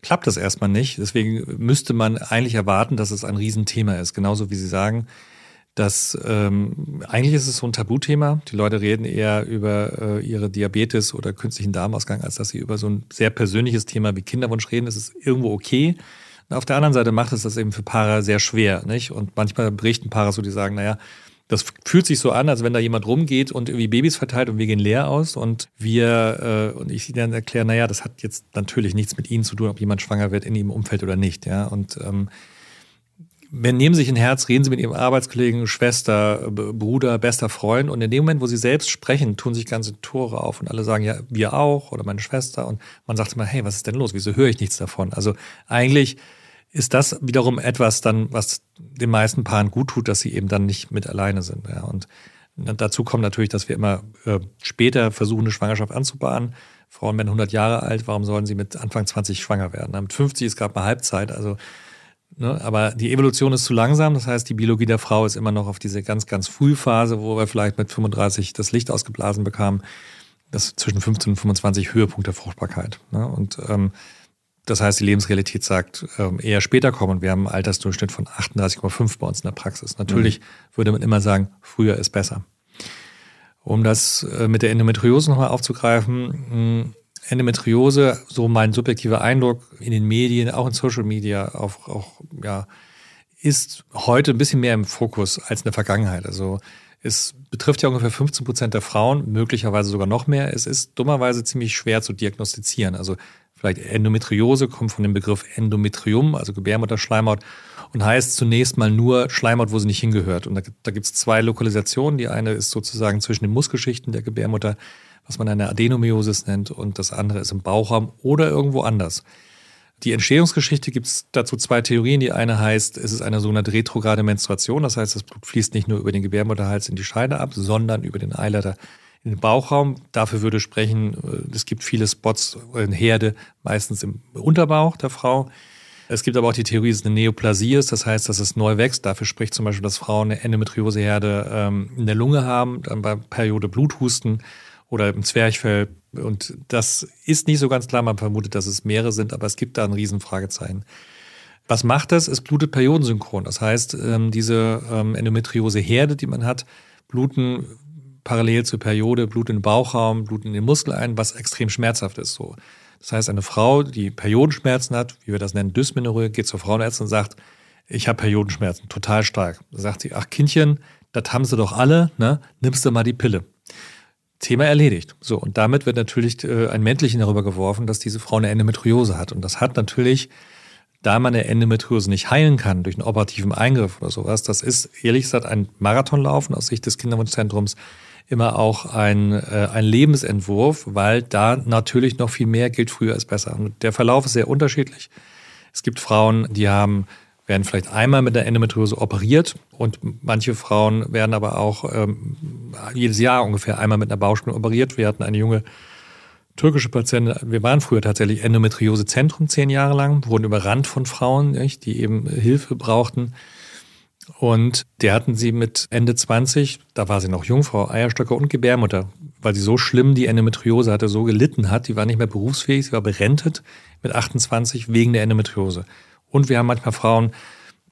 klappt das erstmal nicht. Deswegen müsste man eigentlich erwarten, dass es ein Riesenthema ist. Genauso wie Sie sagen, dass ähm, eigentlich ist es so ein Tabuthema. Die Leute reden eher über äh, ihre Diabetes oder künstlichen Darmausgang, als dass sie über so ein sehr persönliches Thema wie Kinderwunsch reden. Das ist irgendwo okay. Und auf der anderen Seite macht es das eben für Paare sehr schwer, nicht? Und manchmal berichten Paare so, die sagen, naja, Das fühlt sich so an, als wenn da jemand rumgeht und irgendwie Babys verteilt und wir gehen leer aus und wir äh, und ich dann erkläre, naja, das hat jetzt natürlich nichts mit Ihnen zu tun, ob jemand schwanger wird in Ihrem Umfeld oder nicht, ja. Und ähm, nehmen sich ein Herz, reden Sie mit Ihrem Arbeitskollegen, Schwester, Bruder, bester Freund und in dem Moment, wo Sie selbst sprechen, tun sich ganze Tore auf und alle sagen, ja, wir auch oder meine Schwester und man sagt immer, hey, was ist denn los? Wieso höre ich nichts davon? Also eigentlich ist das wiederum etwas dann, was den meisten Paaren gut tut, dass sie eben dann nicht mit alleine sind. Ja. Und dazu kommt natürlich, dass wir immer äh, später versuchen, eine Schwangerschaft anzubahnen. Frauen werden 100 Jahre alt, warum sollen sie mit Anfang 20 schwanger werden? Mit 50 ist gerade mal Halbzeit, also ne, aber die Evolution ist zu langsam, das heißt, die Biologie der Frau ist immer noch auf diese ganz, ganz Frühphase, wo wir vielleicht mit 35 das Licht ausgeblasen bekamen, das zwischen 15 und 25 Höhepunkt der Fruchtbarkeit. Ne? Und ähm, das heißt, die Lebensrealität sagt, ähm, eher später kommen. Wir haben einen Altersdurchschnitt von 38,5 bei uns in der Praxis. Natürlich mhm. würde man immer sagen, früher ist besser. Um das äh, mit der Endometriose nochmal aufzugreifen, Endometriose, so mein subjektiver Eindruck in den Medien, auch in Social Media, auch, auch ja, ist heute ein bisschen mehr im Fokus als in der Vergangenheit. Also es betrifft ja ungefähr 15 Prozent der Frauen, möglicherweise sogar noch mehr. Es ist dummerweise ziemlich schwer zu diagnostizieren. Also Vielleicht Endometriose kommt von dem Begriff Endometrium, also Gebärmutterschleimhaut, und heißt zunächst mal nur Schleimhaut, wo sie nicht hingehört. Und da, da gibt es zwei Lokalisationen. Die eine ist sozusagen zwischen den Muskelschichten der Gebärmutter, was man eine Adenomyosis nennt, und das andere ist im Bauchraum oder irgendwo anders. Die Entstehungsgeschichte gibt es dazu zwei Theorien. Die eine heißt, es ist eine sogenannte retrograde Menstruation. Das heißt, das Blut fließt nicht nur über den Gebärmutterhals in die Scheide ab, sondern über den Eileiter in den Bauchraum. Dafür würde sprechen, äh, es gibt viele Spots in Herde, meistens im Unterbauch der Frau. Es gibt aber auch die Theorie, dass es eine Neoplasie ist, das heißt, dass es neu wächst. Dafür spricht zum Beispiel, dass Frauen eine Endometrioseherde ähm, in der Lunge haben, dann bei Periode Bluthusten oder im Zwerchfell. Und das ist nicht so ganz klar. Man vermutet, dass es mehrere sind, aber es gibt da ein Riesenfragezeichen. Was macht das? Es blutet periodensynchron. Das heißt, ähm, diese ähm, Endometriose-Herde, die man hat, bluten parallel zur Periode Blut in den Bauchraum, Blut in den Muskel ein, was extrem schmerzhaft ist. So. Das heißt, eine Frau, die Periodenschmerzen hat, wie wir das nennen, Dysmenorrhoe, geht zur Frauenärztin und sagt, ich habe Periodenschmerzen, total stark. Da sagt sie, ach Kindchen, das haben sie doch alle, ne? nimmst du mal die Pille. Thema erledigt. So, und damit wird natürlich äh, ein Männlichen darüber geworfen, dass diese Frau eine Endometriose hat. Und das hat natürlich, da man eine Endometriose nicht heilen kann durch einen operativen Eingriff oder sowas, das ist ehrlich gesagt ein Marathonlaufen aus Sicht des Kinderwunschzentrums immer auch ein, äh, ein Lebensentwurf, weil da natürlich noch viel mehr gilt, früher ist besser. Und der Verlauf ist sehr unterschiedlich. Es gibt Frauen, die haben werden vielleicht einmal mit der Endometriose operiert und manche Frauen werden aber auch ähm, jedes Jahr ungefähr einmal mit einer Bauchspinne operiert. Wir hatten eine junge türkische Patientin, wir waren früher tatsächlich Endometriosezentrum zehn Jahre lang, wurden überrannt von Frauen, die eben Hilfe brauchten. Und der hatten sie mit Ende 20, da war sie noch Jungfrau, Eierstöcke und Gebärmutter, weil sie so schlimm die Endometriose hatte, so gelitten hat. Die war nicht mehr berufsfähig, sie war berentet mit 28 wegen der Endometriose. Und wir haben manchmal Frauen,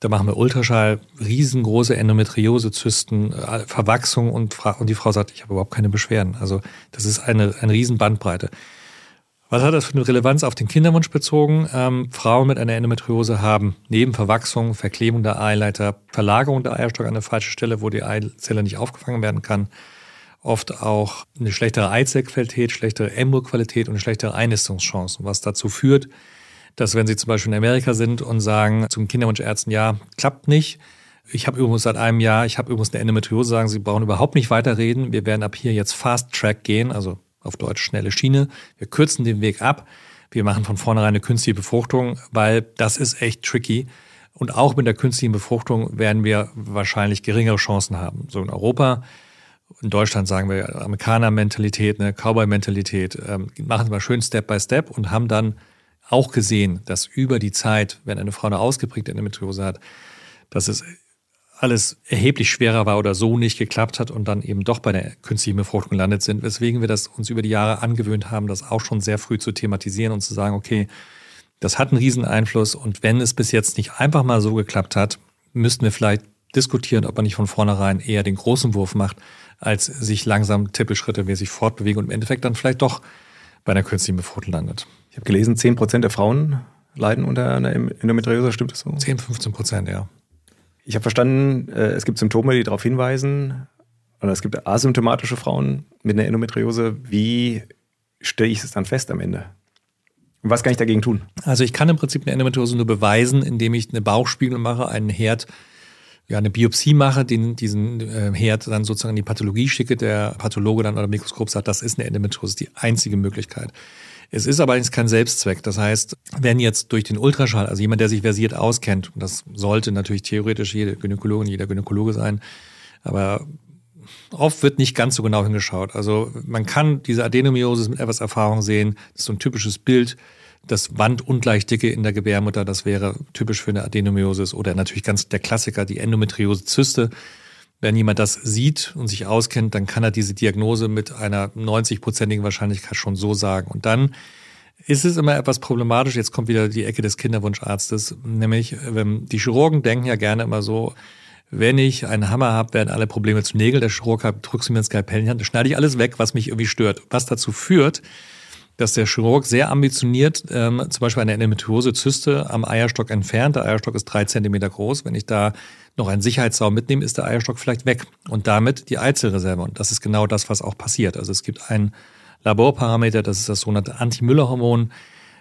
da machen wir Ultraschall, riesengroße Endometriosezysten, äh, Verwachsung und, und die Frau sagt, ich habe überhaupt keine Beschwerden. Also das ist eine, eine riesen Bandbreite. Was hat das für eine Relevanz auf den Kinderwunsch bezogen? Ähm, Frauen mit einer Endometriose haben neben Verwachsung, Verklebung der Eileiter, Verlagerung der Eierstock an eine falsche Stelle, wo die Eizelle nicht aufgefangen werden kann, oft auch eine schlechtere Eizellqualität, schlechtere Embryoqualität und schlechtere Einnistungschancen, was dazu führt, dass wenn Sie zum Beispiel in Amerika sind und sagen zum Kinderwunschärzten, ja, klappt nicht, ich habe übrigens seit einem Jahr, ich habe übrigens eine Endometriose, sagen Sie brauchen überhaupt nicht weiterreden, wir werden ab hier jetzt Fast Track gehen, also auf Deutsch schnelle Schiene. Wir kürzen den Weg ab. Wir machen von vornherein eine künstliche Befruchtung, weil das ist echt tricky. Und auch mit der künstlichen Befruchtung werden wir wahrscheinlich geringere Chancen haben. So in Europa, in Deutschland sagen wir Amerikaner-Mentalität, eine Cowboy-Mentalität, ähm, machen wir mal schön Step by Step und haben dann auch gesehen, dass über die Zeit, wenn eine Frau eine ausgeprägte Endometriose hat, dass es alles erheblich schwerer war oder so nicht geklappt hat und dann eben doch bei der künstlichen Befruchtung gelandet sind, weswegen wir das uns über die Jahre angewöhnt haben, das auch schon sehr früh zu thematisieren und zu sagen, okay, das hat einen riesen Einfluss und wenn es bis jetzt nicht einfach mal so geklappt hat, müssten wir vielleicht diskutieren, ob man nicht von vornherein eher den großen Wurf macht, als sich langsam Tippelschritte mäßig fortbewegen und im Endeffekt dann vielleicht doch bei einer künstlichen Befruchtung landet. Ich habe gelesen, 10% der Frauen leiden unter einer Endometriose, stimmt das so? 10, 15 Prozent, ja. Ich habe verstanden, äh, es gibt Symptome, die darauf hinweisen, oder es gibt asymptomatische Frauen mit einer Endometriose. Wie stelle ich es dann fest am Ende? Und was kann ich dagegen tun? Also ich kann im Prinzip eine Endometriose nur beweisen, indem ich eine Bauchspiegel mache, einen Herd, ja, eine Biopsie mache, den, diesen äh, Herd dann sozusagen in die Pathologie schicke, der Pathologe dann oder Mikroskop sagt, das ist eine Endometriose, die einzige Möglichkeit. Es ist aber kein Selbstzweck. Das heißt, wenn jetzt durch den Ultraschall, also jemand, der sich versiert auskennt, und das sollte natürlich theoretisch jede Gynäkologin, jeder Gynäkologe sein, aber oft wird nicht ganz so genau hingeschaut. Also man kann diese Adenomyosis mit etwas Erfahrung sehen. Das ist so ein typisches Bild. Das Wandungleichdicke in der Gebärmutter, das wäre typisch für eine Adenomyosis oder natürlich ganz der Klassiker, die Endometriose-Zyste. Wenn jemand das sieht und sich auskennt, dann kann er diese Diagnose mit einer 90-prozentigen Wahrscheinlichkeit schon so sagen. Und dann ist es immer etwas problematisch. Jetzt kommt wieder die Ecke des Kinderwunscharztes, nämlich ähm, die Chirurgen denken ja gerne immer so, wenn ich einen Hammer habe, werden alle Probleme zu Nägel. Der Chirurg hat, drückst mir ein Skalpell in die Hand, schneide ich alles weg, was mich irgendwie stört. Was dazu führt, dass der Chirurg sehr ambitioniert ähm, zum Beispiel eine Endometriose-Zyste am Eierstock entfernt. Der Eierstock ist drei Zentimeter groß. Wenn ich da noch einen Sicherheitsraum mitnehme, ist der Eierstock vielleicht weg und damit die Eizellreserve. Und das ist genau das, was auch passiert. Also es gibt einen Laborparameter, das ist das sogenannte Anti-Müller-Hormon.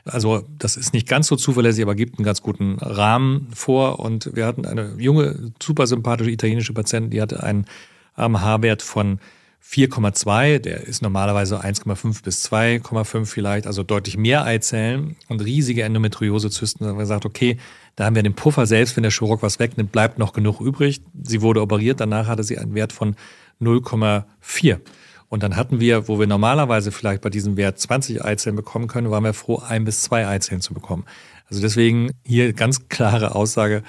Also das ist nicht ganz so zuverlässig, aber gibt einen ganz guten Rahmen vor. Und wir hatten eine junge, super sympathische italienische Patientin, die hatte einen AMH-Wert von 4,2, der ist normalerweise 1,5 bis 2,5 vielleicht, also deutlich mehr Eizellen und riesige Endometriosezysten. Da haben wir gesagt, okay, da haben wir den Puffer, selbst wenn der Chirurg was wegnimmt, bleibt noch genug übrig. Sie wurde operiert, danach hatte sie einen Wert von 0,4. Und dann hatten wir, wo wir normalerweise vielleicht bei diesem Wert 20 Eizellen bekommen können, waren wir froh, ein bis zwei Eizellen zu bekommen. Also deswegen hier ganz klare Aussage,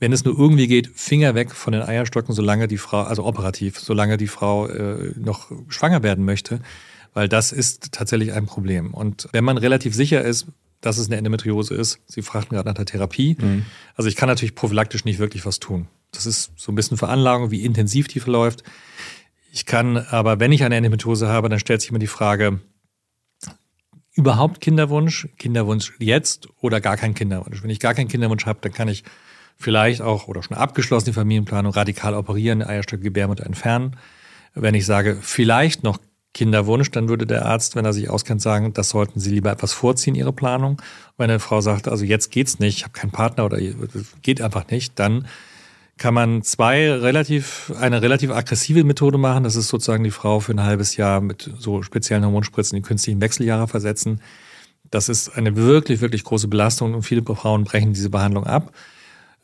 wenn es nur irgendwie geht, Finger weg von den Eierstöcken, solange die Frau, also operativ, solange die Frau äh, noch schwanger werden möchte, weil das ist tatsächlich ein Problem. Und wenn man relativ sicher ist, dass es eine Endometriose ist, Sie fragten gerade nach der Therapie, mhm. also ich kann natürlich prophylaktisch nicht wirklich was tun. Das ist so ein bisschen Veranlagung, wie intensiv die verläuft. Ich kann aber, wenn ich eine Endometriose habe, dann stellt sich immer die Frage, überhaupt Kinderwunsch, Kinderwunsch jetzt oder gar kein Kinderwunsch. Wenn ich gar keinen Kinderwunsch habe, dann kann ich vielleicht auch oder schon abgeschlossen die Familienplanung radikal operieren, Eierstöcke, Gebärmutter entfernen. Wenn ich sage, vielleicht noch Kinderwunsch, dann würde der Arzt, wenn er sich auskennt, sagen, das sollten Sie lieber etwas vorziehen, Ihre Planung. Wenn eine Frau sagt, also jetzt geht's nicht, ich habe keinen Partner oder geht einfach nicht, dann kann man zwei relativ, eine relativ aggressive Methode machen. Das ist sozusagen die Frau für ein halbes Jahr mit so speziellen Hormonspritzen in künstlichen Wechseljahre versetzen. Das ist eine wirklich, wirklich große Belastung und viele Frauen brechen diese Behandlung ab.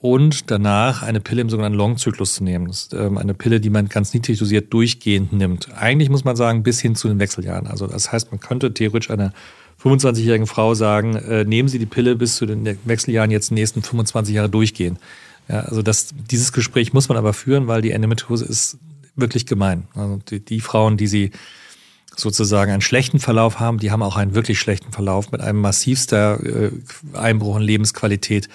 Und danach eine Pille im sogenannten Longzyklus zu nehmen. Das ist ähm, eine Pille, die man ganz niedrig dosiert durchgehend nimmt. Eigentlich muss man sagen, bis hin zu den Wechseljahren. Also das heißt, man könnte theoretisch einer 25-jährigen Frau sagen, äh, nehmen Sie die Pille bis zu den Wechseljahren jetzt die nächsten 25 Jahre durchgehen. Ja, also das, dieses Gespräch muss man aber führen, weil die Endometriose ist wirklich gemein. Also die, die Frauen, die sie sozusagen einen schlechten Verlauf haben, die haben auch einen wirklich schlechten Verlauf mit einem massivster äh, Einbruch in Lebensqualität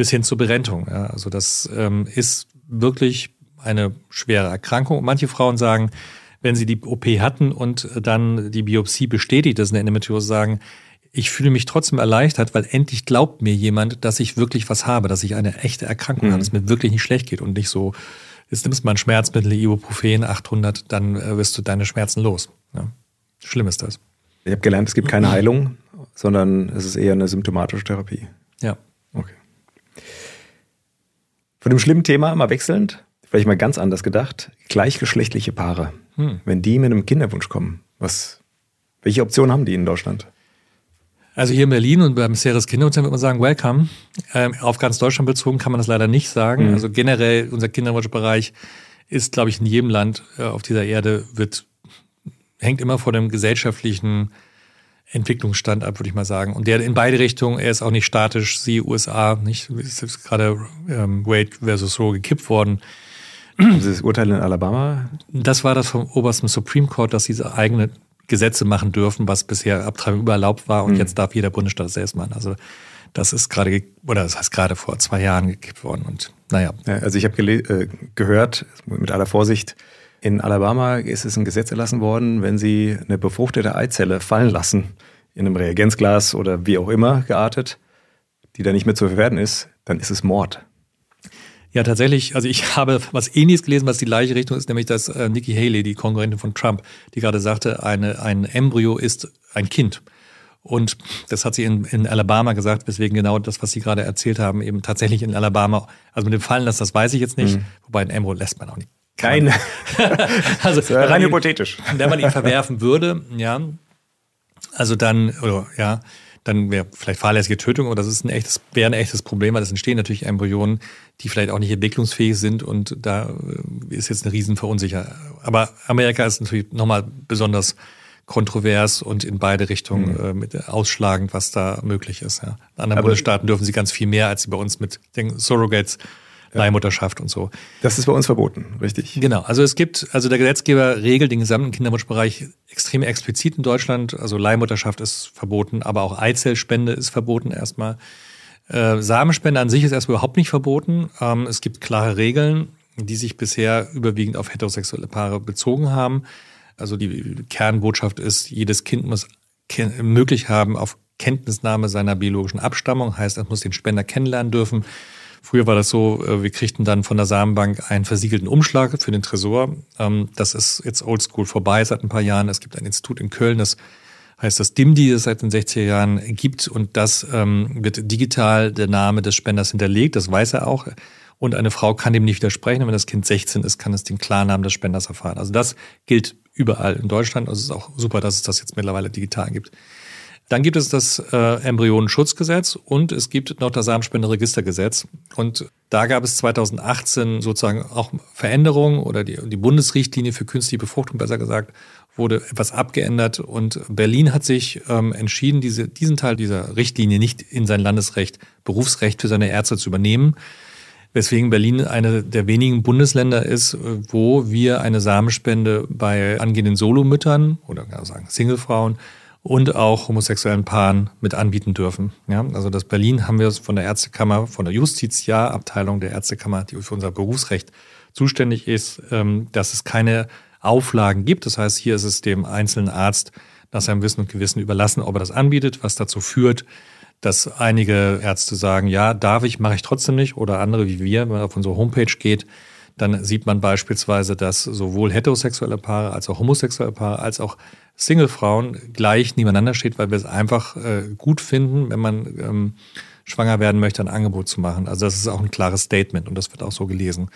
bis hin zur Berentung. Ja, also das ähm, ist wirklich eine schwere Erkrankung. manche Frauen sagen, wenn sie die OP hatten und dann die Biopsie bestätigt, dass eine Endometriose sagen, ich fühle mich trotzdem erleichtert, weil endlich glaubt mir jemand, dass ich wirklich was habe, dass ich eine echte Erkrankung mhm. habe, dass es mir wirklich nicht schlecht geht und nicht so, jetzt nimmst du mal ein Schmerzmittel, Ibuprofen 800, dann äh, wirst du deine Schmerzen los. Ja. Schlimm ist das. Ich habe gelernt, es gibt keine Heilung, sondern es ist eher eine symptomatische Therapie. Ja. Okay. Von dem schlimmen Thema mal wechselnd, vielleicht mal ganz anders gedacht, gleichgeschlechtliche Paare. Hm. Wenn die mit einem Kinderwunsch kommen, was, welche Optionen haben die in Deutschland? Also hier in Berlin und beim Ceres Kinderhotel wird man sagen, welcome. Ähm, auf ganz Deutschland bezogen kann man das leider nicht sagen. Mhm. Also generell unser Kinderwunschbereich ist, glaube ich, in jedem Land äh, auf dieser Erde wird, hängt immer vor dem gesellschaftlichen Entwicklungsstand ab, würde ich mal sagen. Und der in beide Richtungen, er ist auch nicht statisch, sie USA, nicht, ist jetzt gerade ähm, Wade versus Roe gekippt worden. Dieses Urteil in Alabama? Das war das vom obersten Supreme Court, dass diese eigene Gesetze machen dürfen, was bisher Abtreibung übererlaubt war und mhm. jetzt darf jeder Bundesstaat das selbst machen. Also das ist gerade, oder das heißt gerade vor zwei Jahren gekippt worden und naja. Ja, also ich habe äh, gehört, mit aller Vorsicht, in Alabama ist es ein Gesetz erlassen worden, wenn sie eine befruchtete Eizelle fallen lassen, in einem Reagenzglas oder wie auch immer geartet, die da nicht mehr zu verwerten ist, dann ist es Mord. Ja, tatsächlich. Also ich habe was Ähnliches gelesen, was die gleiche Richtung ist, nämlich dass äh, Nikki Haley, die Konkurrentin von Trump, die gerade sagte, eine, ein Embryo ist ein Kind. Und das hat sie in, in Alabama gesagt, weswegen genau das, was Sie gerade erzählt haben, eben tatsächlich in Alabama, also mit dem Fallen lassen, das weiß ich jetzt nicht, mhm. wobei ein Embryo lässt man auch nicht. Kein. also rein hypothetisch. Wenn man ihn verwerfen würde, ja, also dann, oder ja, dann wäre vielleicht fahrlässige Tötung, aber das ist ein echtes, wäre ein echtes Problem, weil es entstehen natürlich Embryonen, die vielleicht auch nicht entwicklungsfähig sind und da äh, ist jetzt eine Riesenverunsicherung. Aber Amerika ist natürlich nochmal besonders kontrovers und in beide Richtungen mhm. äh, mit ausschlagend, was da möglich ist. Ja. In anderen aber Bundesstaaten dürfen sie ganz viel mehr, als sie bei uns mit den Surrogates Leihmutterschaft und so. Das ist bei uns verboten, richtig? Genau. Also es gibt, also der Gesetzgeber regelt den gesamten Kinderwunschbereich extrem explizit in Deutschland. Also Leihmutterschaft ist verboten, aber auch Eizellspende ist verboten erstmal. Äh, Samenspende an sich ist erstmal überhaupt nicht verboten. Ähm, es gibt klare Regeln, die sich bisher überwiegend auf heterosexuelle Paare bezogen haben. Also die Kernbotschaft ist, jedes Kind muss möglich haben auf Kenntnisnahme seiner biologischen Abstammung, heißt, es muss den Spender kennenlernen dürfen. Früher war das so, äh, wir kriegten dann von der Samenbank einen versiegelten Umschlag für den Tresor. Ähm, das ist jetzt oldschool vorbei seit ein paar Jahren. Es gibt ein Institut in Köln, das heißt das DIMDI, das seit den 60er Jahren gibt und das ähm, wird digital der Name des Spenders hinterlegt, das weiß er auch. Und eine Frau kann dem nicht widersprechen. Und wenn das Kind 16 ist, kann es den Klarnamen des Spenders erfahren. Also das gilt überall in Deutschland. Also es ist auch super, dass es das jetzt mittlerweile digital gibt. Dann gibt es das äh, Embryonenschutzgesetz und es gibt noch das Samenspenderegistergesetz. Und da gab es 2018 sozusagen auch Veränderungen oder die, die Bundesrichtlinie für künstliche Befruchtung, besser gesagt, wurde etwas abgeändert. Und Berlin hat sich ähm, entschieden, diese, diesen Teil dieser Richtlinie nicht in sein Landesrecht, Berufsrecht für seine Ärzte zu übernehmen. Weswegen Berlin eine der wenigen Bundesländer ist, wo wir eine Samenspende bei angehenden Solomüttern oder sagen Singlefrauen und auch homosexuellen Paaren mit anbieten dürfen. Ja, also das Berlin haben wir von der Ärztekammer, von der Justiziarabteilung der Ärztekammer, die für unser Berufsrecht zuständig ist, ähm, dass es keine Auflagen gibt. Das heißt, hier ist es dem einzelnen Arzt nach seinem Wissen und Gewissen überlassen, ob er das anbietet, was dazu führt, dass einige Ärzte sagen, ja, darf ich, mache ich trotzdem nicht, oder andere wie wir, wenn man auf unsere Homepage geht, dann sieht man beispielsweise, dass sowohl heterosexuelle Paare als auch homosexuelle Paare als auch Singlefrauen gleich nebeneinander steht, weil wir es einfach äh, gut finden, wenn man ähm, schwanger werden möchte, ein Angebot zu machen. Also das ist auch ein klares Statement und das wird auch so gelesen.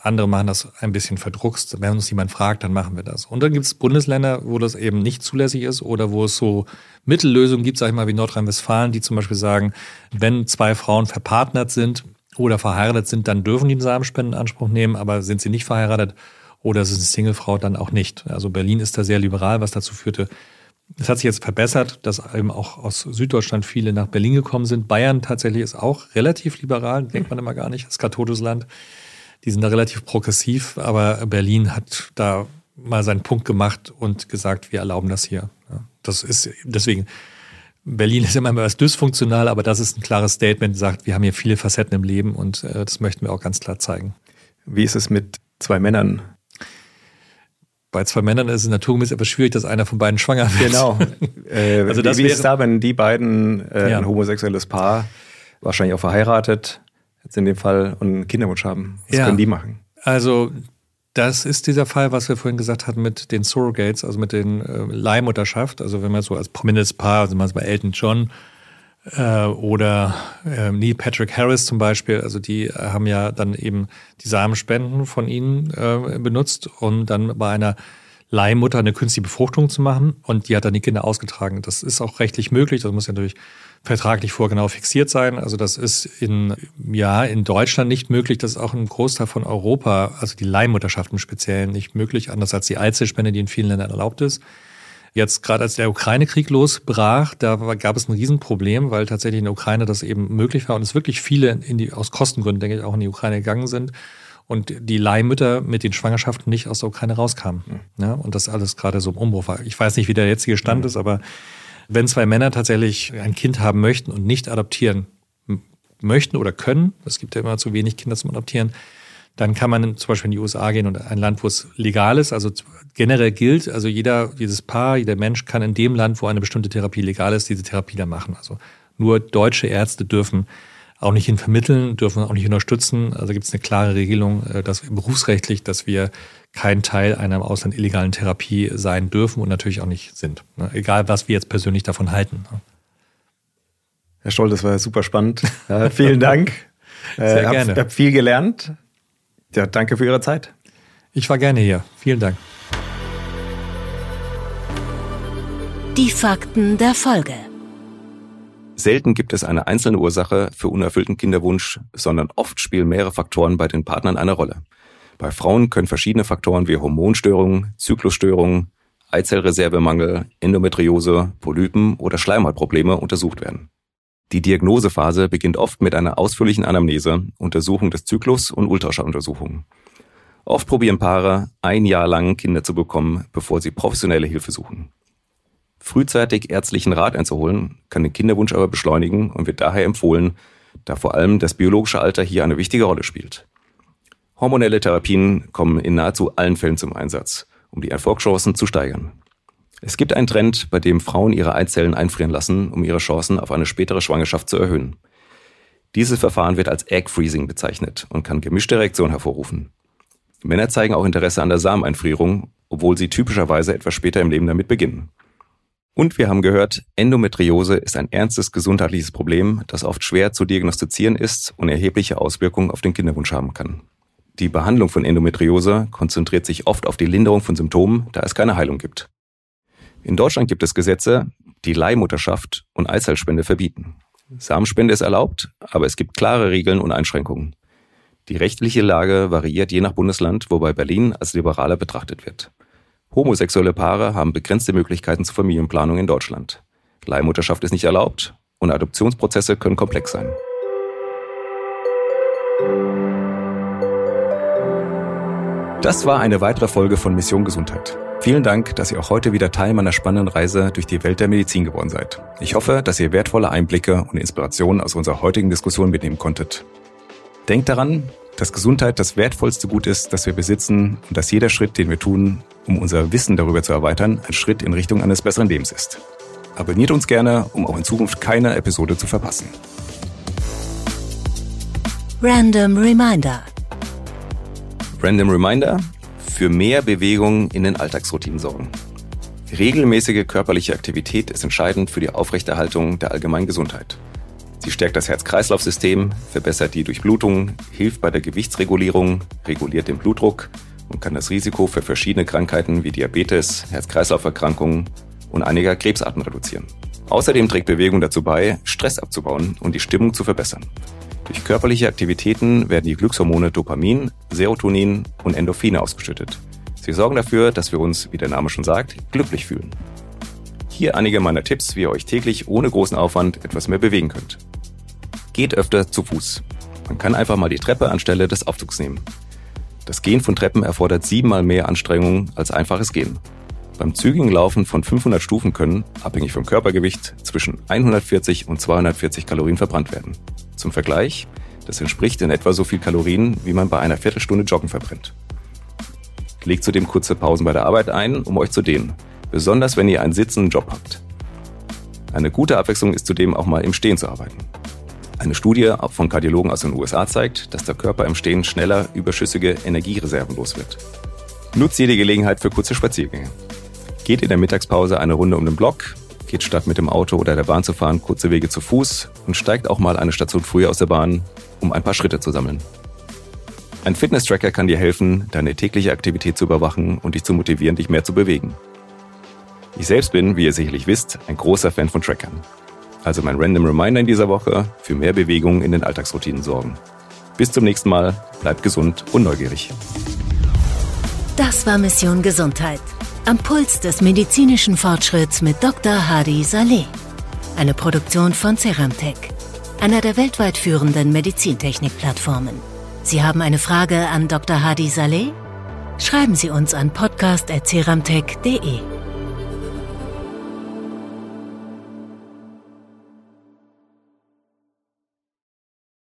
Andere machen das ein bisschen verdruckst. Wenn uns jemand fragt, dann machen wir das. Und dann gibt es Bundesländer, wo das eben nicht zulässig ist oder wo es so Mittellösungen gibt, sag ich mal, wie Nordrhein-Westfalen, die zum Beispiel sagen, wenn zwei Frauen verpartnert sind oder verheiratet sind, dann dürfen die einen Samenspenden in Anspruch nehmen, aber sind sie nicht verheiratet oder ist eine Singlefrau, dann auch nicht. Also Berlin ist da sehr liberal, was dazu führte, es hat sich jetzt verbessert, dass eben auch aus Süddeutschland viele nach Berlin gekommen sind. Bayern tatsächlich ist auch relativ liberal, denkt man immer gar nicht, das katholische Land. Die sind da relativ progressiv, aber Berlin hat da mal seinen Punkt gemacht und gesagt, wir erlauben das hier. Das ist deswegen, Berlin ist immer etwas dysfunktional, aber das ist ein klares Statement, sagt, wir haben hier viele Facetten im Leben und äh, das möchten wir auch ganz klar zeigen. Wie ist es mit zwei Männern? Bei zwei Männern ist es naturgemäß etwas schwierig, dass einer von beiden schwanger wird. Genau. Äh, also das wie, wie ist es da, wenn die beiden, äh, ja. ein homosexuelles Paar, wahrscheinlich auch verheiratet, jetzt in dem Fall, und einen Kinderwunsch haben? Was ja. können die machen? Also das ist dieser Fall, was wir vorhin gesagt hatten mit den Surrogates, also mit den äh, Leihmutterschaft. Also wenn man so als prominentes Paar, also man bei Elton John äh, oder äh, Neil Patrick Harris zum Beispiel, also die haben ja dann eben die Samenspenden von ihnen äh, benutzt, um dann bei einer Leihmutter eine künstliche Befruchtung zu machen und die hat dann die Kinder ausgetragen. Das ist auch rechtlich möglich, das muss ja natürlich vertraglich vorgenau fixiert sein. Also das ist in, ja, in Deutschland nicht möglich. Das ist auch im Großteil von Europa, also die Leihmutterschaft im Speziellen nicht möglich, anders als die Einzelspende, die in vielen Ländern erlaubt ist. Jetzt gerade als der Ukraine-Krieg losbrach, da gab es ein Riesenproblem, weil tatsächlich in der Ukraine das eben möglich war und es wirklich viele in die, aus Kostengründen, denke ich, auch in die Ukraine gegangen sind und die Leihmütter mit den Schwangerschaften nicht aus der Ukraine rauskamen. Mhm. Ja, und das alles gerade so im Umbruch war. Ich weiß nicht, wie der jetzige Stand mhm. ist, aber wenn zwei Männer tatsächlich ein Kind haben möchten und nicht adoptieren möchten oder können, es gibt ja immer zu wenig Kinder zum Adoptieren, dann kann man zum Beispiel in die USA gehen und ein Land, wo es legal ist, also generell gilt, also jeder, dieses Paar, jeder Mensch kann in dem Land, wo eine bestimmte Therapie legal ist, diese Therapie dann machen. Also nur deutsche Ärzte dürfen auch nicht hin vermitteln, dürfen auch nicht unterstützen. Also gibt es eine klare Regelung, äh, dass berufsrechtlich, dass wir kein Teil einer im Ausland illegalen Therapie sein dürfen und natürlich auch nicht sind. Ne? Egal, was wir jetzt persönlich davon halten. Ne? Herr Stoll, das war super spannend. Ja, vielen Dank. Sehr äh, gerne. Ich habe viel gelernt. Ja, danke für Ihre Zeit. Ich war gerne hier. Vielen Dank. Die Fakten der Folge. Selten gibt es eine einzelne Ursache für unerfüllten Kinderwunsch, sondern oft spielen mehrere Faktoren bei den Partnern eine Rolle. Bei Frauen können verschiedene Faktoren wie Hormonstörungen, Zyklusstörungen, Eizellreservemangel, Endometriose, Polypen oder Schleimhautprobleme untersucht werden. Die Diagnosephase beginnt oft mit einer ausführlichen Anamnese, Untersuchung des Zyklus und Ultraschalluntersuchungen. Oft probieren Paare ein Jahr lang Kinder zu bekommen, bevor sie professionelle Hilfe suchen. Frühzeitig ärztlichen Rat einzuholen, kann den Kinderwunsch aber beschleunigen und wird daher empfohlen, da vor allem das biologische Alter hier eine wichtige Rolle spielt. Hormonelle Therapien kommen in nahezu allen Fällen zum Einsatz, um die Erfolgschancen zu steigern. Es gibt einen Trend, bei dem Frauen ihre Eizellen einfrieren lassen, um ihre Chancen auf eine spätere Schwangerschaft zu erhöhen. Dieses Verfahren wird als Egg Freezing bezeichnet und kann gemischte Reaktionen hervorrufen. Männer zeigen auch Interesse an der Sameneinfrierung, obwohl sie typischerweise etwas später im Leben damit beginnen. Und wir haben gehört, Endometriose ist ein ernstes gesundheitliches Problem, das oft schwer zu diagnostizieren ist und erhebliche Auswirkungen auf den Kinderwunsch haben kann. Die Behandlung von Endometriose konzentriert sich oft auf die Linderung von Symptomen, da es keine Heilung gibt. In Deutschland gibt es Gesetze, die Leihmutterschaft und Eizellspende verbieten. Samenspende ist erlaubt, aber es gibt klare Regeln und Einschränkungen. Die rechtliche Lage variiert je nach Bundesland, wobei Berlin als liberaler betrachtet wird. Homosexuelle Paare haben begrenzte Möglichkeiten zur Familienplanung in Deutschland. Leihmutterschaft ist nicht erlaubt und Adoptionsprozesse können komplex sein. Das war eine weitere Folge von Mission Gesundheit. Vielen Dank, dass ihr auch heute wieder Teil meiner spannenden Reise durch die Welt der Medizin geworden seid. Ich hoffe, dass ihr wertvolle Einblicke und Inspirationen aus unserer heutigen Diskussion mitnehmen konntet. Denkt daran, dass Gesundheit das wertvollste Gut ist, das wir besitzen und dass jeder Schritt, den wir tun, um unser Wissen darüber zu erweitern, ein Schritt in Richtung eines besseren Lebens ist. Abonniert uns gerne, um auch in Zukunft keine Episode zu verpassen. Random Reminder. Random Reminder für mehr Bewegung in den Alltagsroutinen sorgen. Regelmäßige körperliche Aktivität ist entscheidend für die Aufrechterhaltung der allgemeinen Gesundheit. Sie stärkt das Herz-Kreislauf-System, verbessert die Durchblutung, hilft bei der Gewichtsregulierung, reguliert den Blutdruck und kann das Risiko für verschiedene Krankheiten wie Diabetes, Herz-Kreislauf-Erkrankungen und einiger Krebsarten reduzieren. Außerdem trägt Bewegung dazu bei, Stress abzubauen und die Stimmung zu verbessern. Durch körperliche Aktivitäten werden die Glückshormone Dopamin, Serotonin und Endorphine ausgeschüttet. Sie sorgen dafür, dass wir uns, wie der Name schon sagt, glücklich fühlen. Hier einige meiner Tipps, wie ihr euch täglich ohne großen Aufwand etwas mehr bewegen könnt. Geht öfter zu Fuß. Man kann einfach mal die Treppe anstelle des Aufzugs nehmen. Das Gehen von Treppen erfordert siebenmal mehr Anstrengung als einfaches Gehen. Beim zügigen Laufen von 500 Stufen können, abhängig vom Körpergewicht, zwischen 140 und 240 Kalorien verbrannt werden. Zum Vergleich, das entspricht in etwa so viel Kalorien, wie man bei einer Viertelstunde Joggen verbrennt. Legt zudem kurze Pausen bei der Arbeit ein, um euch zu dehnen, besonders wenn ihr einen sitzenden Job habt. Eine gute Abwechslung ist zudem auch mal im Stehen zu arbeiten. Eine Studie von Kardiologen aus den USA zeigt, dass der Körper im Stehen schneller überschüssige Energiereserven los wird. Nutzt jede Gelegenheit für kurze Spaziergänge. Geht in der Mittagspause eine Runde um den Block, geht statt mit dem Auto oder der Bahn zu fahren kurze Wege zu Fuß und steigt auch mal eine Station früher aus der Bahn, um ein paar Schritte zu sammeln. Ein Fitness-Tracker kann dir helfen, deine tägliche Aktivität zu überwachen und dich zu motivieren, dich mehr zu bewegen. Ich selbst bin, wie ihr sicherlich wisst, ein großer Fan von Trackern. Also mein Random Reminder in dieser Woche für mehr Bewegung in den Alltagsroutinen sorgen. Bis zum nächsten Mal, bleibt gesund und neugierig. Das war Mission Gesundheit. Am Puls des medizinischen Fortschritts mit Dr. Hadi Saleh. Eine Produktion von Ceramtech, einer der weltweit führenden Medizintechnik-Plattformen. Sie haben eine Frage an Dr. Hadi Saleh? Schreiben Sie uns an podcast.ceramtech.de.